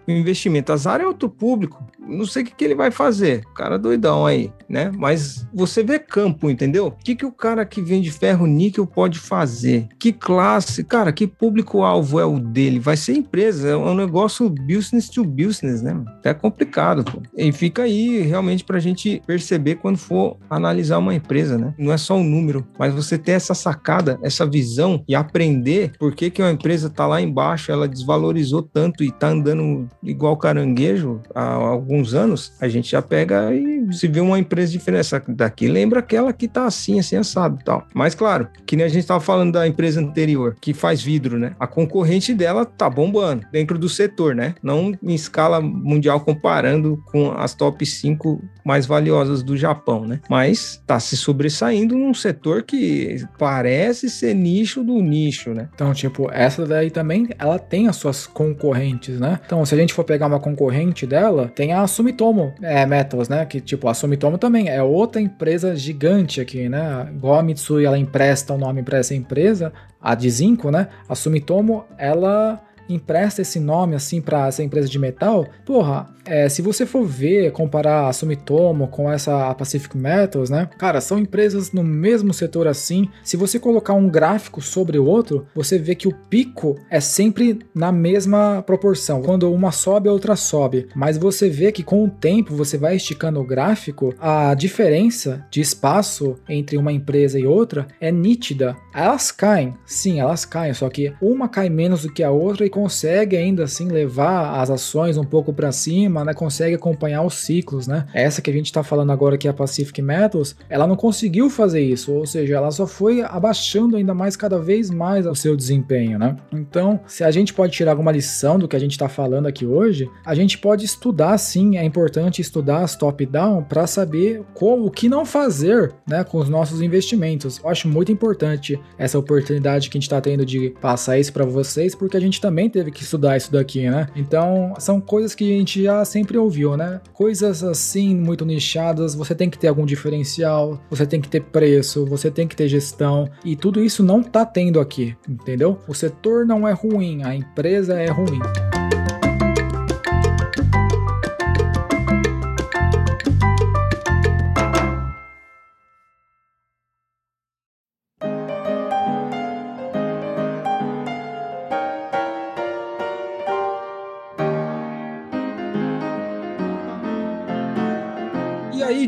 investimento. A Zara é outro público. Não sei o que, que ele vai fazer. Cara doidão aí, né? Mas você vê campo, entendeu? O que, que o cara que vende ferro níquel pode fazer? Que classe? Cara, que público-alvo é o dele? Vai ser empresa. É um negócio business to business, né? É complicado. Pô. E fica aí realmente pra gente perceber quando for analisar uma empresa, né? Não é só o número, mas você ter essa sacada, essa visão e aprender por que, que uma empresa está lá embaixo, ela desvalorizou tanto e está andando igual caranguejo há alguns anos, a gente já pega e se vê uma empresa diferente. Daqui lembra aquela que está assim, assim, assado e tal. Mas claro, que nem a gente estava falando da empresa anterior, que faz vidro, né? A concorrente dela tá bombando dentro do setor, né? Não em escala mundial comparando com as top 5 mais valiosas do Japão, né? Mas tá se sobressaindo num setor que parece ser nicho do nicho, né? Então, tipo, essa daí também, ela tem as suas concorrentes, né? Então, se a gente for pegar uma concorrente dela, tem a Sumitomo é, Metals, né? Que, tipo, a Sumitomo também é outra empresa gigante aqui, né? Igual a Mitsui, ela empresta o nome para essa empresa, a de Zinco, né? A Sumitomo, ela empresta esse nome assim para essa empresa de metal, porra, é, se você for ver, comparar a Sumitomo com essa Pacific Metals, né? Cara, são empresas no mesmo setor assim. Se você colocar um gráfico sobre o outro, você vê que o pico é sempre na mesma proporção. Quando uma sobe, a outra sobe. Mas você vê que com o tempo, você vai esticando o gráfico, a diferença de espaço entre uma empresa e outra é nítida. Elas caem, sim, elas caem, só que uma cai menos do que a outra e consegue ainda assim levar as ações um pouco para cima né, consegue acompanhar os ciclos, né? Essa que a gente está falando agora que é a Pacific Metals, ela não conseguiu fazer isso, ou seja, ela só foi abaixando ainda mais cada vez mais o seu desempenho, né? Então, se a gente pode tirar alguma lição do que a gente está falando aqui hoje, a gente pode estudar sim, é importante estudar as top-down para saber como o que não fazer, né, com os nossos investimentos. Eu acho muito importante essa oportunidade que a gente está tendo de passar isso para vocês, porque a gente também teve que estudar isso daqui, né? Então, são coisas que a gente já sempre ouviu, né? Coisas assim muito nichadas, você tem que ter algum diferencial, você tem que ter preço, você tem que ter gestão e tudo isso não tá tendo aqui, entendeu? O setor não é ruim, a empresa é ruim.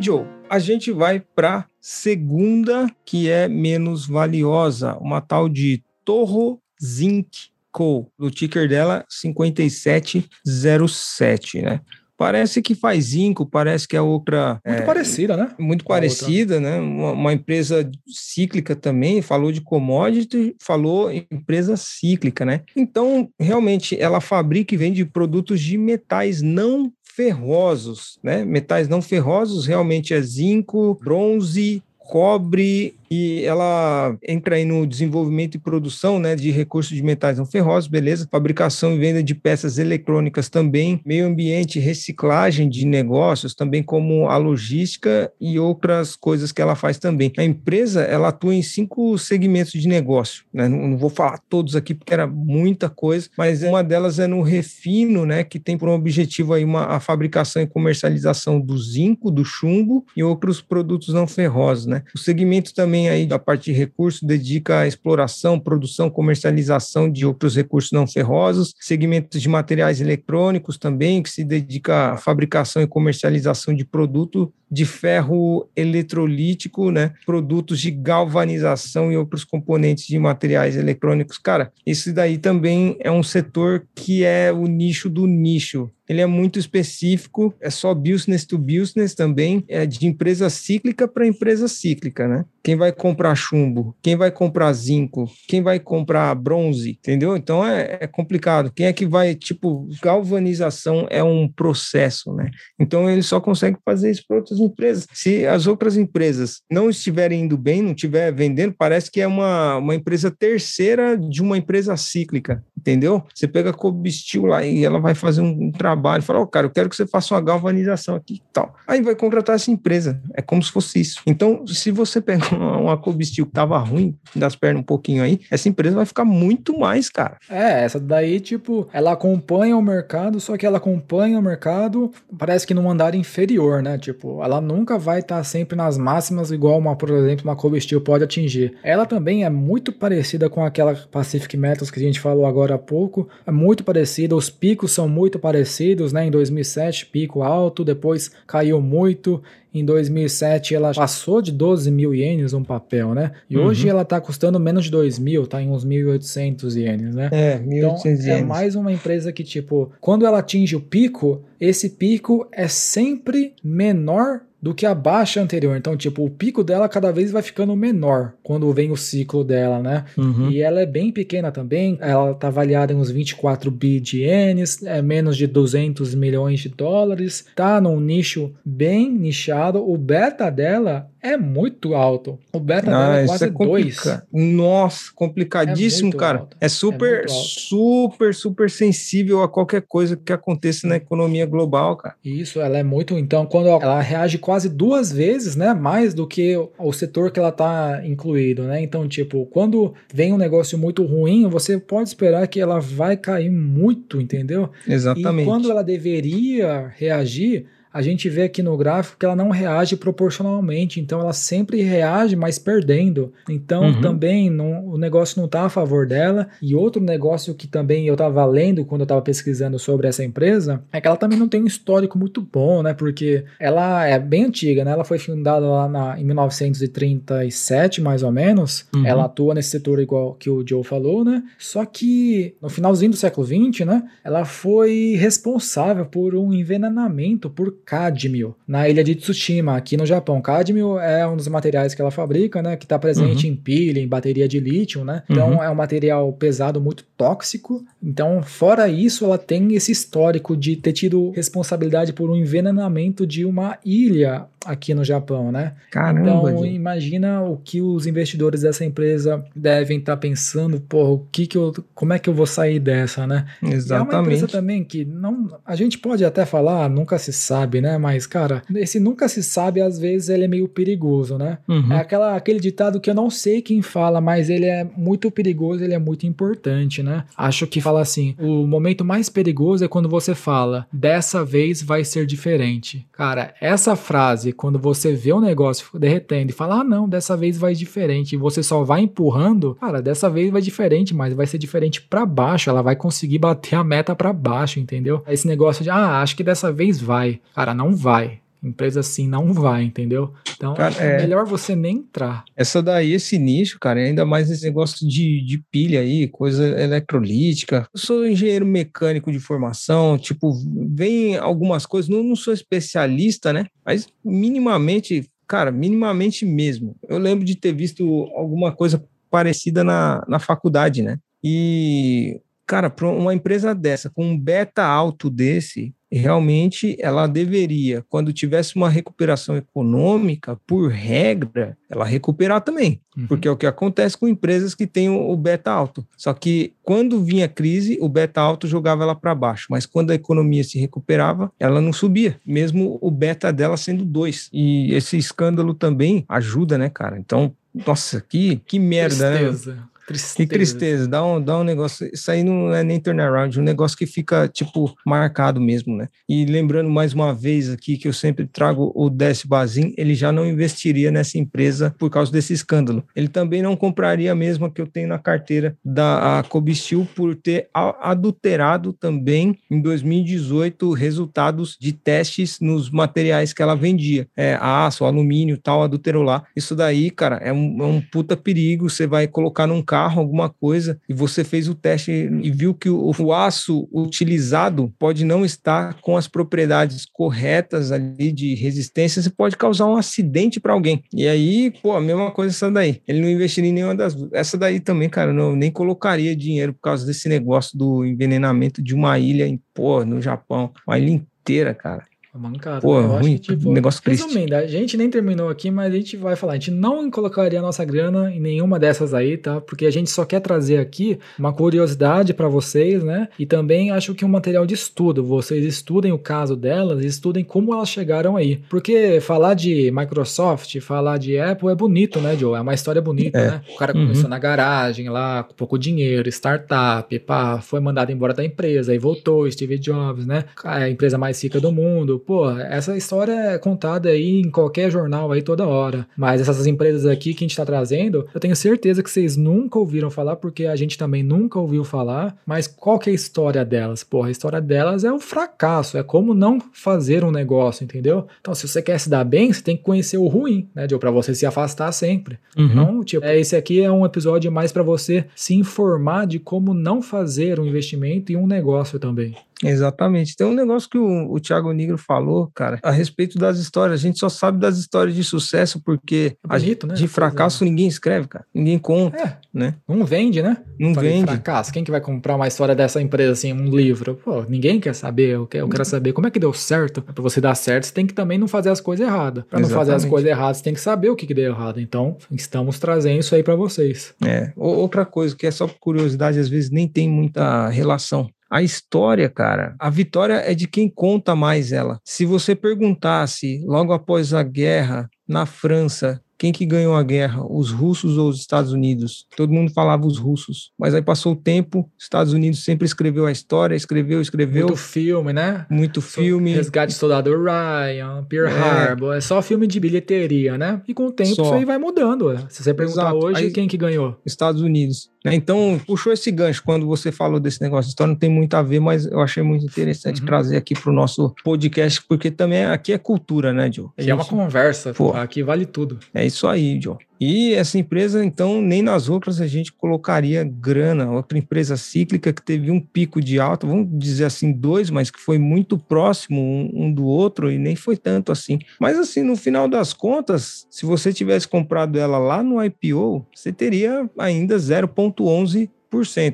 Joe, a gente vai para segunda, que é menos valiosa, uma tal de Torro Zinc Co. O ticker dela 5707, né? Parece que faz zinco, parece que é outra. Muito é, parecida, né? Muito parecida, né? Uma, uma, empresa cíclica também, falou de commodity, falou empresa cíclica, né? Então, realmente, ela fabrica e vende produtos de metais não ferrosos, né? Metais não ferrosos realmente é zinco, bronze, cobre e ela entra aí no desenvolvimento e produção né, de recursos de metais não ferrosos, beleza? Fabricação e venda de peças eletrônicas também, meio ambiente, reciclagem de negócios, também como a logística e outras coisas que ela faz também. A empresa ela atua em cinco segmentos de negócio, né? Não, não vou falar todos aqui porque era muita coisa, mas uma delas é no refino, né, que tem por um objetivo aí uma, a fabricação e comercialização do zinco, do chumbo e outros produtos não ferrosos, né? O segmento também aí da parte de recursos dedica à exploração, produção, comercialização de outros recursos não ferrosos, segmentos de materiais eletrônicos também, que se dedica à fabricação e comercialização de produto de ferro eletrolítico, né? Produtos de galvanização e outros componentes de materiais eletrônicos. Cara, isso daí também é um setor que é o nicho do nicho ele é muito específico, é só business to business também, é de empresa cíclica para empresa cíclica, né? Quem vai comprar chumbo? Quem vai comprar zinco? Quem vai comprar bronze? Entendeu? Então é, é complicado. Quem é que vai, tipo, galvanização é um processo, né? Então ele só consegue fazer isso para outras empresas. Se as outras empresas não estiverem indo bem, não estiver vendendo, parece que é uma, uma empresa terceira de uma empresa cíclica, entendeu? Você pega a Cobistil lá e ela vai fazer um, um trabalho, fala, ó, oh, cara, eu quero que você faça uma galvanização aqui e tal. Aí vai contratar essa empresa. É como se fosse isso. Então, se você pega uma, uma Cobistil que tava ruim, das pernas um pouquinho aí, essa empresa vai ficar muito mais, cara. É, essa daí, tipo, ela acompanha o mercado, só que ela acompanha o mercado, parece que num andar inferior, né? Tipo, ela nunca vai estar tá sempre nas máximas, igual uma, por exemplo, uma Kobe Steel pode atingir. Ela também é muito parecida com aquela Pacific Metals que a gente falou agora há pouco, é muito parecida, os picos são muito parecidos, né? Em 2007, pico alto, depois caiu muito, em 2007 ela passou de 12 mil ienes um papel, né? E uhum. hoje ela tá custando menos de 2 mil, tá em uns 1.800 ienes, né? É, 1.800 então, ienes. É mais uma empresa que, tipo, quando ela atinge o pico, esse pico é sempre menor do que a baixa anterior. Então, tipo, o pico dela cada vez vai ficando menor quando vem o ciclo dela, né? Uhum. E ela é bem pequena também. Ela tá avaliada em uns 24 bi de ienes, é menos de 200 milhões de dólares. Tá num nicho bem nichado. O beta dela é muito alto. O beta ah, dela é quase 2. É Nossa, complicadíssimo, é cara. Alto. É super, é super, super sensível a qualquer coisa que aconteça na economia global, cara. Isso, ela é muito. Então, quando ela reage quase duas vezes, né? Mais do que o setor que ela tá incluído, né? Então, tipo, quando vem um negócio muito ruim, você pode esperar que ela vai cair muito, entendeu? Exatamente. E quando ela deveria reagir, a gente vê aqui no gráfico que ela não reage proporcionalmente, então ela sempre reage, mas perdendo. Então uhum. também não, o negócio não está a favor dela. E outro negócio que também eu estava lendo quando eu estava pesquisando sobre essa empresa é que ela também não tem um histórico muito bom, né? Porque ela é bem antiga, né? Ela foi fundada lá na, em 1937, mais ou menos. Uhum. Ela atua nesse setor igual que o Joe falou, né? Só que no finalzinho do século 20, né? Ela foi responsável por um envenenamento por cádmio na ilha de Tsushima, aqui no Japão. Cádmio é um dos materiais que ela fabrica, né? Que está presente uhum. em pilha, em bateria de lítio, né? Então uhum. é um material pesado, muito tóxico. Então, fora isso, ela tem esse histórico de ter tido responsabilidade por um envenenamento de uma ilha aqui no Japão, né? Caramba, então, imagina o que os investidores dessa empresa devem estar tá pensando, porra, o que que eu, como é que eu vou sair dessa, né? Exatamente. é uma empresa também que não, a gente pode até falar, nunca se sabe, né? Mas, cara, esse nunca se sabe, às vezes ele é meio perigoso, né? Uhum. É aquela, aquele ditado que eu não sei quem fala, mas ele é muito perigoso, ele é muito importante, né? Acho que fala assim, o momento mais perigoso é quando você fala, dessa vez vai ser diferente. Cara, essa frase quando você vê o negócio derretendo e fala, ah, não, dessa vez vai diferente, e você só vai empurrando, cara, dessa vez vai diferente, mas vai ser diferente para baixo, ela vai conseguir bater a meta para baixo, entendeu? Esse negócio de, ah, acho que dessa vez vai. Cara, não vai Empresa assim não vai, entendeu? Então cara, é, é melhor você nem entrar. Essa daí, esse nicho, cara, ainda mais esse negócio de, de pilha aí, coisa eletrolítica. Eu sou engenheiro mecânico de formação, tipo, vem algumas coisas, não, não sou especialista, né? Mas minimamente, cara, minimamente mesmo. Eu lembro de ter visto alguma coisa parecida na, na faculdade, né? E, cara, para uma empresa dessa, com um beta alto desse, realmente ela deveria, quando tivesse uma recuperação econômica, por regra, ela recuperar também. Uhum. Porque é o que acontece com empresas que têm o beta alto. Só que quando vinha crise, o beta alto jogava ela para baixo, mas quando a economia se recuperava, ela não subia, mesmo o beta dela sendo dois. E esse escândalo também ajuda, né, cara? Então, nossa, que, que merda, né? Tristeza. né? Tristeza. Que tristeza, dá um, dá um negócio. Isso aí não é nem turnaround, é um negócio que fica, tipo, marcado mesmo, né? E lembrando mais uma vez aqui que eu sempre trago o Décio Bazin, ele já não investiria nessa empresa por causa desse escândalo. Ele também não compraria a mesma que eu tenho na carteira da Cobistil por ter adulterado também em 2018 resultados de testes nos materiais que ela vendia. É, aço, alumínio, tal, adulterou lá. Isso daí, cara, é um, é um puta perigo. Você vai colocar num carro, alguma coisa, e você fez o teste e viu que o, o aço utilizado pode não estar com as propriedades corretas ali de resistência, você pode causar um acidente para alguém. E aí, pô, a mesma coisa essa daí. Ele não investiria em nenhuma das Essa daí também, cara, não nem colocaria dinheiro por causa desse negócio do envenenamento de uma ilha em, pô, no Japão. Uma ilha inteira, cara. Mancada. Pô, né? ruim, que, tipo, negócio triste. Resumindo, a gente nem terminou aqui, mas a gente vai falar. A gente não colocaria a nossa grana em nenhuma dessas aí, tá? Porque a gente só quer trazer aqui uma curiosidade para vocês, né? E também acho que um material de estudo. Vocês estudem o caso delas estudem como elas chegaram aí. Porque falar de Microsoft, falar de Apple é bonito, né, Joe? É uma história bonita, é. né? O cara uhum. começou na garagem lá, com pouco dinheiro, startup, pá, foi mandado embora da empresa, aí voltou, Steve Jobs, né? A empresa mais rica do mundo pô, essa história é contada aí em qualquer jornal aí toda hora. Mas essas empresas aqui que a gente tá trazendo, eu tenho certeza que vocês nunca ouviram falar, porque a gente também nunca ouviu falar. Mas qual que é a história delas? Pô, a história delas é o fracasso, é como não fazer um negócio, entendeu? Então, se você quer se dar bem, você tem que conhecer o ruim, né, Joe? Pra você se afastar sempre. Uhum. Então, tipo, é, esse aqui é um episódio mais para você se informar de como não fazer um investimento em um negócio também. Exatamente. Tem um negócio que o, o Thiago Negro falou, cara, a respeito das histórias. A gente só sabe das histórias de sucesso porque é bonito, né? de fracasso é. ninguém escreve, cara. Ninguém conta, é. né? Não vende, né? Não Falei, vende. Fracasso. Quem que vai comprar uma história dessa empresa assim, um livro? Pô, ninguém quer saber. Eu quero, eu quero saber como é que deu certo. Para você dar certo, você tem que também não fazer as coisas erradas. Para não fazer as coisas erradas, você tem que saber o que, que deu errado. Então, estamos trazendo isso aí para vocês. É. Outra coisa que é só por curiosidade, às vezes nem tem muita relação a história, cara, a vitória é de quem conta mais ela. Se você perguntasse logo após a guerra na França quem que ganhou a guerra, os russos ou os Estados Unidos? Todo mundo falava os russos, mas aí passou o tempo, os Estados Unidos sempre escreveu a história, escreveu, escreveu. Muito filme, né? Muito filme. Resgate Soldado Ryan, Pearl é. Harbor, é só filme de bilheteria, né? E com o tempo só. isso aí vai mudando. Se você perguntar Exato. hoje, aí, quem que ganhou? Estados Unidos. Né? Então, puxou esse gancho quando você falou desse negócio de história, não tem muito a ver, mas eu achei muito interessante uhum. trazer aqui para o nosso podcast, porque também aqui é cultura, né, Joe? É uma conversa, Pô, aqui vale tudo. É isso aí, Joe. E essa empresa, então, nem nas outras a gente colocaria grana. Outra empresa cíclica que teve um pico de alta, vamos dizer assim, dois, mas que foi muito próximo um, do outro e nem foi tanto assim. Mas, assim, no final das contas, se você tivesse comprado ela lá no IPO, você teria ainda 0,11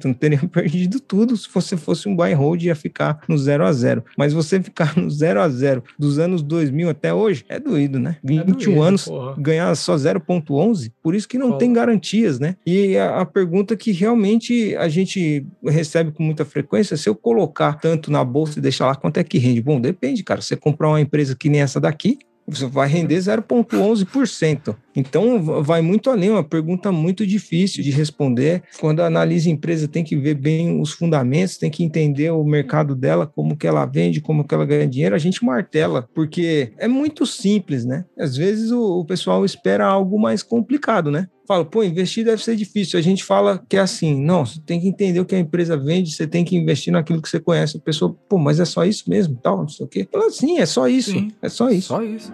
não teria perdido tudo se você fosse um buy hold ia ficar no 0 a 0. Mas você ficar no 0 a 0 dos anos 2000 até hoje é doído, né? 21 é doído, anos porra. ganhar só 0.11, por isso que não tem garantias, né? E a, a pergunta que realmente a gente recebe com muita frequência, se eu colocar tanto na bolsa e deixar lá, quanto é que rende? Bom, depende, cara. Você comprar uma empresa que nem essa daqui, vai render 0,11%. Então, vai muito além, uma pergunta muito difícil de responder. Quando analisa a empresa, tem que ver bem os fundamentos, tem que entender o mercado dela, como que ela vende, como que ela ganha dinheiro. A gente martela, porque é muito simples, né? Às vezes o, o pessoal espera algo mais complicado, né? Fala, pô, investir deve ser difícil. A gente fala que é assim, não, você tem que entender o que a empresa vende, você tem que investir naquilo que você conhece. A pessoa, pô, mas é só isso mesmo, tal, não sei o quê. Fala, sim, é só isso, sim, é só isso. Só isso.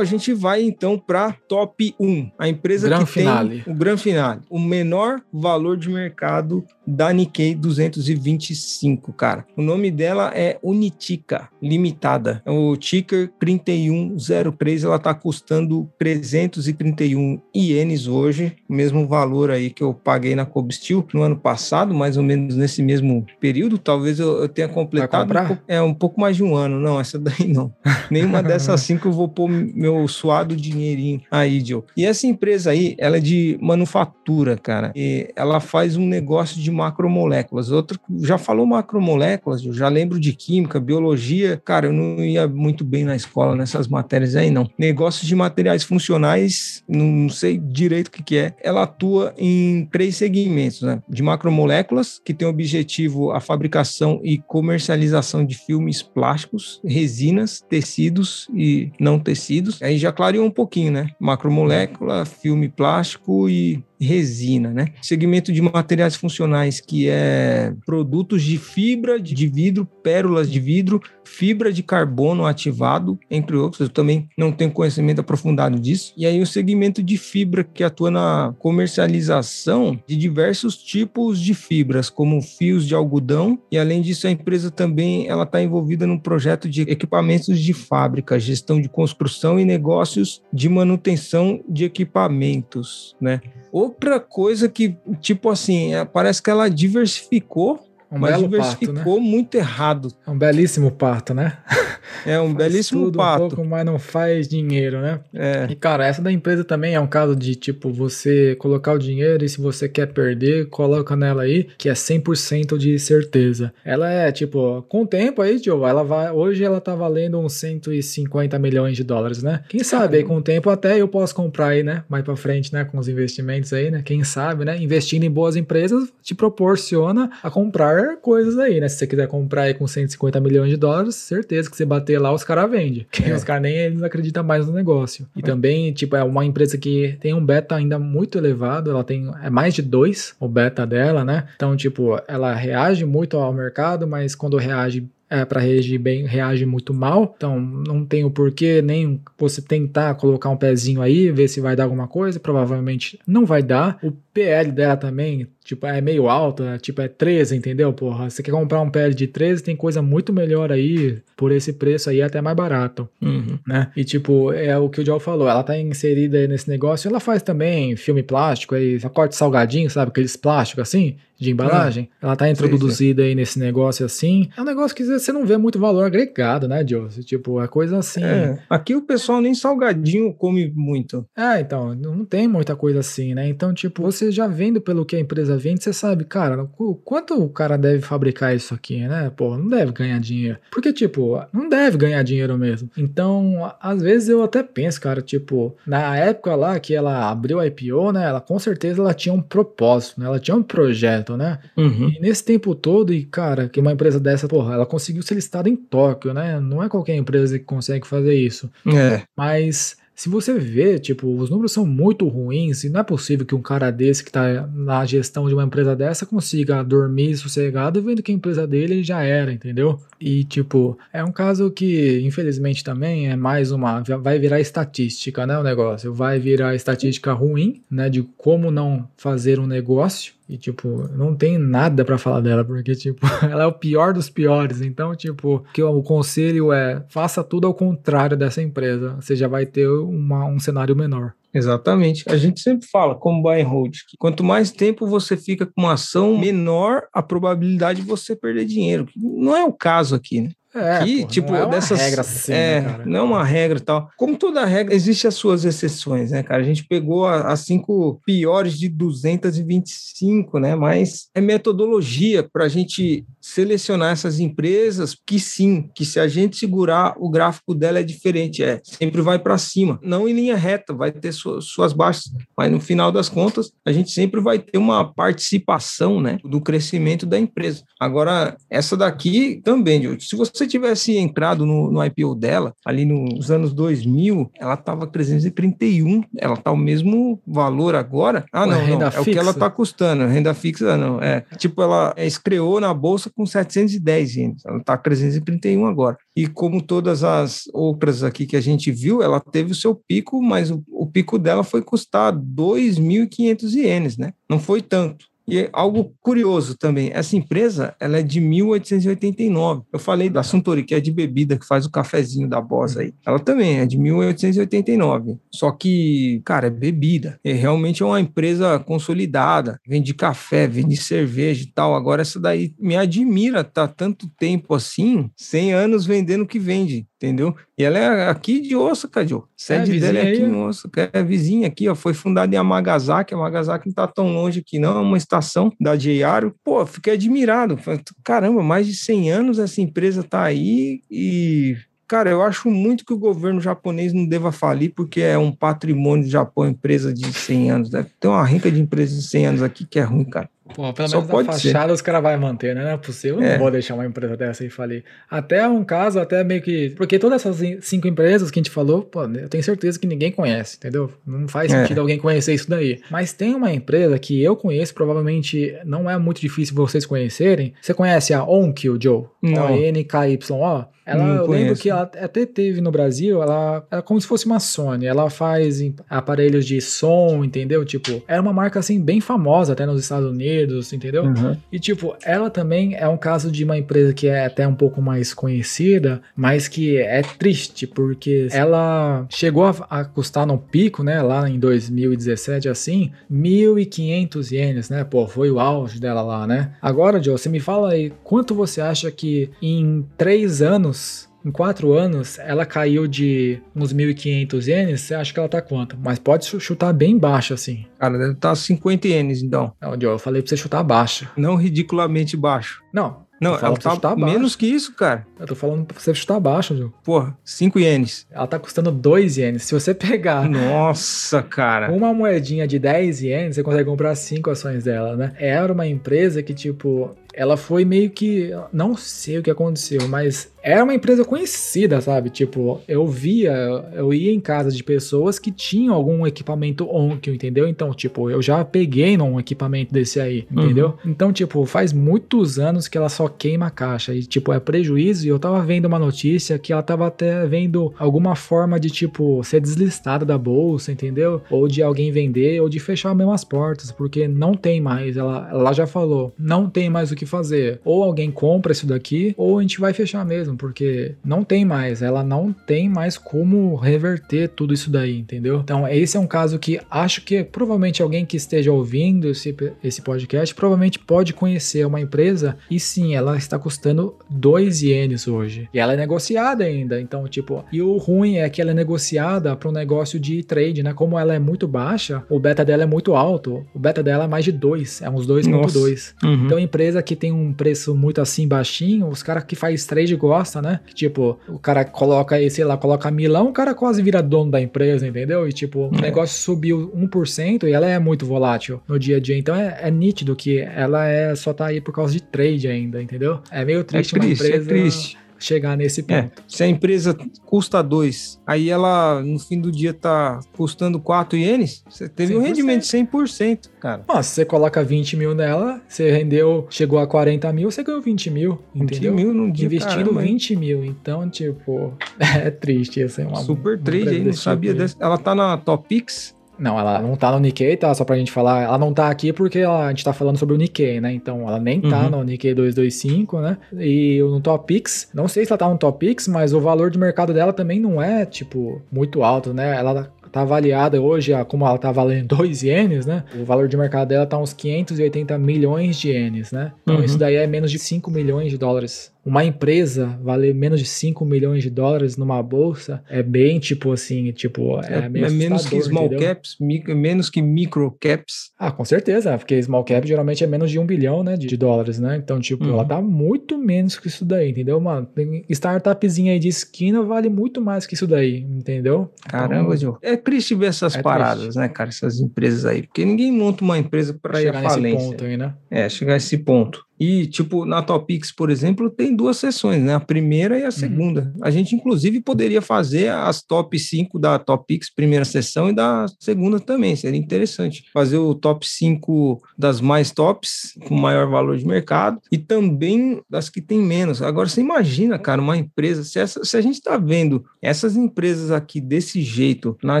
A gente vai então para top 1. A empresa Gran que finale. tem o Gran Finale, o menor valor de mercado da Nikkei 225, cara. O nome dela é Unitica Limitada. É o ticker 3103, ela tá custando 331 ienes hoje, o mesmo valor aí que eu paguei na Cobstil no ano passado, mais ou menos nesse mesmo período. Talvez eu, eu tenha completado um pouco, é um pouco mais de um ano. Não, essa daí não. Nenhuma dessas cinco eu vou pôr meu suado dinheirinho aí, Joe. E essa empresa aí, ela é de manufatura, cara. E ela faz um negócio de macromoléculas. Outra, já falou macromoléculas, eu já lembro de química, biologia. Cara, eu não ia muito bem na escola nessas matérias aí, não. Negócio de materiais funcionais, não sei direito o que, que é. Ela atua em três segmentos, né? De macromoléculas, que tem objetivo a fabricação e comercialização de filmes plásticos, resinas, tecidos e não tecidos. Aí já clareou um pouquinho, né? Macromolécula, filme plástico e resina, né? Segmento de materiais funcionais que é produtos de fibra de vidro, pérolas de vidro, fibra de carbono ativado, entre outros. Eu também não tenho conhecimento aprofundado disso. E aí o segmento de fibra que atua na comercialização de diversos tipos de fibras, como fios de algodão. E além disso, a empresa também ela está envolvida num projeto de equipamentos de fábrica, gestão de construção e negócios de manutenção de equipamentos, né? Outra coisa que, tipo assim, é, parece que ela diversificou um mas diversificou parto, né? muito errado. É um belíssimo parto, né? É um belíssimo tudo pato. Um pouco, mas não faz dinheiro, né? É. E cara, essa da empresa também é um caso de tipo você colocar o dinheiro e se você quer perder, coloca nela aí, que é 100% de certeza. Ela é tipo, com o tempo aí, Joe, ela vai, hoje ela tá valendo uns 150 milhões de dólares, né? Quem sabe aí com o tempo até eu posso comprar aí, né? Mais para frente, né, com os investimentos aí, né? Quem sabe, né? Investindo em boas empresas te proporciona a comprar coisas aí, né? Se você quiser comprar aí com 150 milhões de dólares, certeza que você bater lá, os caras vendem. Porque é. os caras nem eles acreditam mais no negócio. E é. também, tipo, é uma empresa que tem um beta ainda muito elevado, ela tem é mais de dois o beta dela, né? Então, tipo, ela reage muito ao mercado, mas quando reage é, para reagir bem, reage muito mal. Então, não tem o porquê nem você tentar colocar um pezinho aí, ver se vai dar alguma coisa. Provavelmente não vai dar. O PL dela também Tipo, é meio alta, tipo, é 13, entendeu? Porra, você quer comprar um PL de 13, tem coisa muito melhor aí, por esse preço aí, até mais barato, uhum. né? E, tipo, é o que o Joel falou, ela tá inserida aí nesse negócio, ela faz também filme plástico aí, corte salgadinho, sabe? Aqueles plásticos assim, de embalagem. É. Ela tá introduzida aí nesse negócio assim. É um negócio que você não vê muito valor agregado, né, Joe? Tipo, é coisa assim. É. Aqui o pessoal nem salgadinho come muito. É, então, não tem muita coisa assim, né? Então, tipo, você já vendo pelo que a empresa empresa vende, você sabe, cara, quanto o cara deve fabricar isso aqui, né? Pô, não deve ganhar dinheiro. Porque, tipo, não deve ganhar dinheiro mesmo. Então, às vezes eu até penso, cara, tipo, na época lá que ela abriu a IPO, né? Ela com certeza ela tinha um propósito, né? Ela tinha um projeto, né? Uhum. E nesse tempo todo, e cara, que uma empresa dessa, porra, ela conseguiu ser listada em Tóquio, né? Não é qualquer empresa que consegue fazer isso. É. Mas se você vê, tipo, os números são muito ruins e não é possível que um cara desse que está na gestão de uma empresa dessa consiga dormir sossegado vendo que a empresa dele já era, entendeu? E, tipo, é um caso que, infelizmente, também é mais uma. Vai virar estatística, né? O negócio. Vai virar estatística ruim, né? De como não fazer um negócio. E, tipo, não tem nada para falar dela, porque, tipo, ela é o pior dos piores. Então, tipo, que o conselho é faça tudo ao contrário dessa empresa. Você já vai ter uma, um cenário menor. Exatamente. A gente sempre fala, como buy and hold, que quanto mais tempo você fica com uma ação, menor a probabilidade de você perder dinheiro. Não é o caso aqui, né? É, que, tipo, não é dessas. Regra assim, é, né, não é uma regra e tal. Como toda regra, existe as suas exceções, né, cara? A gente pegou as cinco piores de 225, né? Mas é metodologia para a gente selecionar essas empresas que sim, que se a gente segurar, o gráfico dela é diferente, é sempre vai para cima, não em linha reta, vai ter suas, suas baixas, mas no final das contas, a gente sempre vai ter uma participação, né, do crescimento da empresa. Agora, essa daqui também, se você tivesse entrado no, no IPO dela, ali nos anos 2000, ela estava 331, ela está o mesmo valor agora. Ah, não, não, é fixa. o que ela está custando, renda fixa não, é, tipo, ela estreou na bolsa com 710 ienes, ela está 331 agora. E como todas as outras aqui que a gente viu, ela teve o seu pico, mas o, o pico dela foi custar 2.500 ienes, né? Não foi tanto. E algo curioso também, essa empresa ela é de 1889. Eu falei da Suntory, que é de bebida, que faz o cafezinho da Boss aí. Ela também é de 1889. Só que, cara, é bebida. É, realmente é uma empresa consolidada. Vende café, vende cerveja e tal. Agora essa daí me admira, tá tanto tempo assim, 100 anos vendendo o que vende entendeu? E ela é aqui de Osaka, Joe. Sede é, dela é aqui aí. em Osaka, é vizinha aqui, ó. Foi fundada em Amagasaki. Amagasaki não tá tão longe aqui, não. É uma estação da J.R. Pô, fiquei admirado. Caramba, mais de 100 anos essa empresa tá aí e Cara, eu acho muito que o governo japonês não deva falir, porque é um patrimônio do Japão, empresa de 100 anos. Deve ter uma rica de empresas de 100 anos aqui que é ruim, cara. Pô, pelo Só menos a fachada ser. os caras vão manter, né? Não é possível. Eu é. não vou deixar uma empresa dessa aí falir. Até um caso, até meio que. Porque todas essas cinco empresas que a gente falou, pô, eu tenho certeza que ninguém conhece, entendeu? Não faz é. sentido alguém conhecer isso daí. Mas tem uma empresa que eu conheço, provavelmente não é muito difícil vocês conhecerem. Você conhece a Onkyo, Joe? O-N-K-Y-O? Ela, eu lembro que ela até teve no Brasil, ela é como se fosse uma Sony. Ela faz aparelhos de som, entendeu? Tipo, era uma marca assim bem famosa até nos Estados Unidos, entendeu? Uhum. E tipo, ela também é um caso de uma empresa que é até um pouco mais conhecida, mas que é triste, porque ela chegou a, a custar no pico, né, lá em 2017, assim, 1.500 ienes, né? Pô, foi o auge dela lá, né? Agora, Joe, você me fala aí, quanto você acha que em três anos, em quatro anos, ela caiu de uns 1.500 ienes, você acha que ela tá quanto? Mas pode chutar bem baixo, assim. Cara, deve estar tá 50 ienes, então. Não, eu falei pra você chutar baixo. Não ridiculamente baixo. Não, não, ela tá menos que isso, cara. Eu tô falando pra você chutar baixo, Ju. Porra, 5 ienes. Ela tá custando 2 ienes. Se você pegar. Nossa, cara. Uma moedinha de 10 ienes, você consegue comprar 5 ações dela, né? Era uma empresa que, tipo, ela foi meio que. Não sei o que aconteceu, mas era uma empresa conhecida, sabe? Tipo, eu via, eu ia em casa de pessoas que tinham algum equipamento Onkyo, entendeu? Então, tipo, eu já peguei num equipamento desse aí, entendeu? Uhum. Então, tipo, faz muitos anos que ela só queima a caixa e, tipo, é prejuízo. E eu tava vendo uma notícia que ela tava até vendo alguma forma de, tipo, ser deslistada da bolsa, entendeu? Ou de alguém vender, ou de fechar mesmo as portas, porque não tem mais. Ela, ela já falou, não tem mais o que fazer. Ou alguém compra isso daqui, ou a gente vai fechar mesmo, porque não tem mais. Ela não tem mais como reverter tudo isso daí, entendeu? Então, esse é um caso que acho que provavelmente alguém que esteja ouvindo esse, esse podcast provavelmente pode conhecer uma empresa e sim, ela está custando 2 ienes hoje. E ela é negociada ainda. Então, tipo, e o ruim é que ela é negociada para um negócio de trade, né? Como ela é muito baixa, o beta dela é muito alto. O beta dela é mais de 2, é uns 2.2. Uhum. Então, empresa que tem um preço muito assim baixinho, os caras que faz trade gosta, né? Tipo, o cara coloca sei lá, coloca milão, o cara quase vira dono da empresa, entendeu? E tipo, o é. negócio subiu 1% e ela é muito volátil no dia a dia. Então é, é nítido que ela é só tá aí por causa de trade ainda, entendeu? É meio triste, é triste uma é empresa. É triste chegar nesse é, ponto. É, se a empresa custa 2, aí ela no fim do dia tá custando 4 ienes, você teve 100%. um rendimento de 100%, cara. Nossa, se você coloca 20 mil nela, você rendeu, chegou a 40 mil, você ganhou 20 mil, 20 entendeu? mil no dia, Investindo caramba, 20 mil, então, tipo, é triste. É uma, Super trade aí, não sabia dessa. Ela tá na Topix, não, ela não tá no Nikkei, tá? Só pra gente falar. Ela não tá aqui porque ela, a gente tá falando sobre o Nikkei, né? Então ela nem tá uhum. no Nikkei 225, né? E no Topix, não sei se ela tá no Topix, mas o valor de mercado dela também não é, tipo, muito alto, né? Ela tá avaliada hoje, como ela tá valendo 2 ienes, né? O valor de mercado dela tá uns 580 milhões de ienes, né? Então uhum. isso daí é menos de 5 milhões de dólares uma empresa valer menos de 5 milhões de dólares numa bolsa é bem tipo assim, tipo, é, é, é menos que small entendeu? caps, micro, menos que micro caps. Ah, com certeza, porque small cap geralmente é menos de um bilhão, né, de, de dólares, né? Então, tipo, uhum. ela tá muito menos que isso daí, entendeu, mano? Tem startupzinha aí de esquina vale muito mais que isso daí, entendeu? Caramba, então, É triste ver essas é paradas, triste. né, cara, essas empresas aí, porque ninguém monta uma empresa para ir à falência. Ponto aí, né? É, chegar a esse ponto. E, tipo, na Topix, por exemplo, tem duas sessões, né? A primeira e a uhum. segunda. Uhum. A gente, inclusive, poderia fazer as top 5 da Topix, primeira sessão, e da segunda também. Seria interessante. Fazer o top 5 das mais tops, com maior valor de mercado, e também das que tem menos. Agora, você imagina, cara, uma empresa, se, essa, se a gente está vendo essas empresas aqui desse jeito na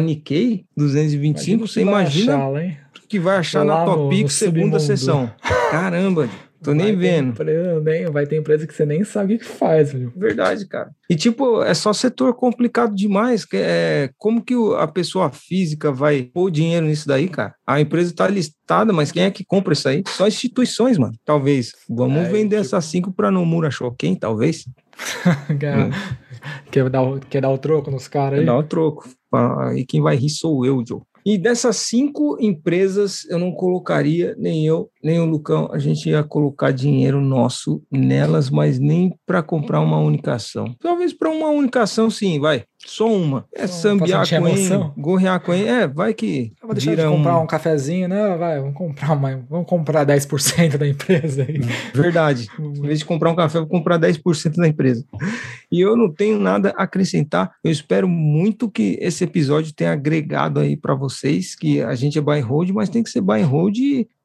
Nikkei 225, você imagina achar, que vai achar na Topix segunda sessão. Caramba! Tô nem vendo. Empresa, nem, vai ter empresa que você nem sabe o que faz, viu? Verdade, cara. E tipo, é só setor complicado demais. Que é, como que a pessoa física vai pôr dinheiro nisso daí, cara? A empresa tá listada, mas quem é que compra isso aí? Só instituições, mano. Talvez. Vamos é, vender tipo... essas cinco pra Nomura Shoken, talvez. quer, quer, dar, quer dar o troco nos caras aí? Quer dar o troco. E quem vai rir sou eu, Joe. E dessas cinco empresas, eu não colocaria, nem eu, nem o Lucão, a gente ia colocar dinheiro nosso nelas, mas nem para comprar uma única ação. Talvez para uma única ação, sim, vai. Só uma. É sambiar com ele. É, vai que. Eu vou deixar de comprar um... um cafezinho, né? Vai, vamos comprar uma, vamos comprar 10% da empresa aí. Verdade. em vez de comprar um café, vou comprar 10% da empresa. E eu não tenho nada a acrescentar. Eu espero muito que esse episódio tenha agregado aí para vocês, que a gente é buy and hold, mas tem que ser buy and hold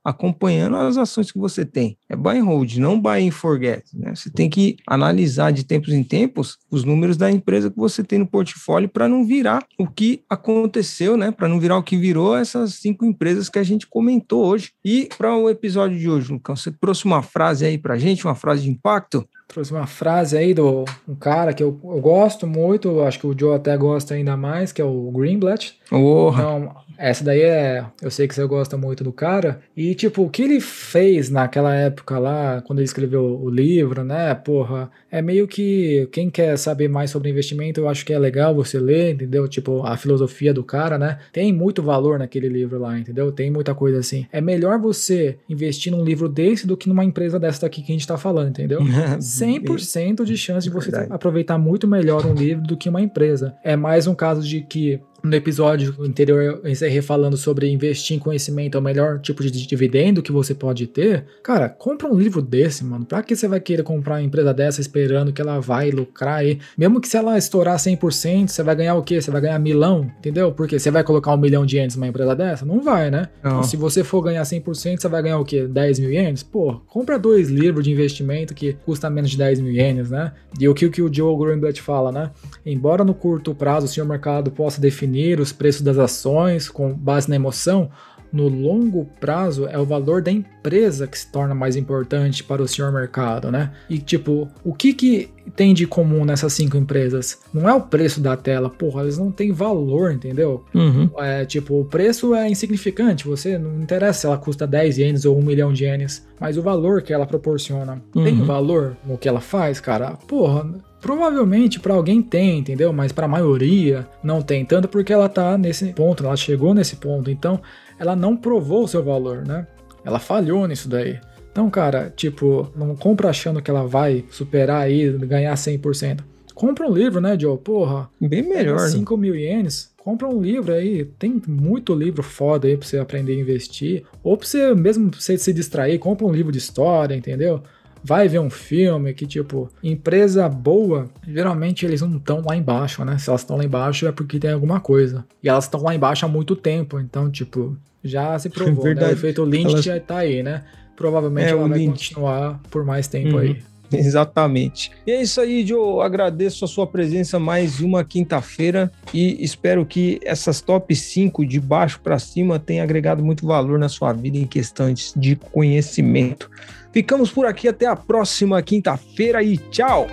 acompanhando as ações que você tem. É buy and hold, não buy and forget. Né? Você tem que analisar de tempos em tempos os números da empresa que você tem no portfólio para não virar o que aconteceu, né? Para não virar o que virou essas cinco empresas que a gente comentou hoje. E para o episódio de hoje, Lucão, você trouxe uma frase aí para gente, uma frase de impacto? Trouxe uma frase aí do um cara que eu, eu gosto muito, acho que o Joe até gosta ainda mais, que é o Greenblatt. Oh. Então, essa daí é. Eu sei que você gosta muito do cara. E, tipo, o que ele fez naquela época lá, quando ele escreveu o livro, né? Porra, é meio que. Quem quer saber mais sobre investimento, eu acho que é legal você ler, entendeu? Tipo, a filosofia do cara, né? Tem muito valor naquele livro lá, entendeu? Tem muita coisa assim. É melhor você investir num livro desse do que numa empresa dessa daqui que a gente tá falando, entendeu? 100% de chance de você Verdade. aproveitar muito melhor um livro do que uma empresa. É mais um caso de que no episódio anterior eu encerrei falando sobre investir em conhecimento é o melhor tipo de dividendo que você pode ter. Cara, compra um livro desse, mano. Pra que você vai querer comprar uma empresa dessa esperando que ela vai lucrar aí? Mesmo que se ela estourar 100%, você vai ganhar o quê? Você vai ganhar milão, entendeu? Porque você vai colocar um milhão de ienes numa empresa dessa? Não vai, né? Não. Então, se você for ganhar 100%, você vai ganhar o quê? 10 mil ienes? Pô, compra dois livros de investimento que custa menos de 10 mil ienes, né? E o que, o Joe Greenblatt fala, né? Embora no curto prazo o senhor mercado possa definir definir os preços das ações com base na emoção, no longo prazo é o valor da empresa que se torna mais importante para o senhor mercado, né? E tipo, o que que tem de comum nessas cinco empresas? Não é o preço da tela, porra, eles não têm valor, entendeu? Uhum. É tipo, o preço é insignificante, você não interessa se ela custa 10 ienes ou 1 milhão de ienes, mas o valor que ela proporciona uhum. tem valor no que ela faz, cara? Porra, Provavelmente para alguém tem, entendeu? Mas para a maioria não tem, tanto porque ela tá nesse ponto, ela chegou nesse ponto, então ela não provou o seu valor, né? Ela falhou nisso daí. Então, cara, tipo, não compra achando que ela vai superar aí, ganhar 100%. Compra um livro, né, Joe? Porra. Bem melhor. 5 né? mil ienes. Compra um livro aí. Tem muito livro foda aí pra você aprender a investir. Ou pra você mesmo pra você se distrair, compra um livro de história, entendeu? Vai ver um filme que, tipo, empresa boa, geralmente eles não estão lá embaixo, né? Se elas estão lá embaixo é porque tem alguma coisa. E elas estão lá embaixo há muito tempo, então, tipo, já se provou, Verdade. né? O efeito Lynch elas... já tá aí, né? Provavelmente é, ela vai Lynch. continuar por mais tempo uhum. aí. Exatamente. E é isso aí, Joe. Agradeço a sua presença mais uma quinta-feira e espero que essas top 5 de baixo para cima tenham agregado muito valor na sua vida em questões de conhecimento. Ficamos por aqui até a próxima quinta-feira e tchau!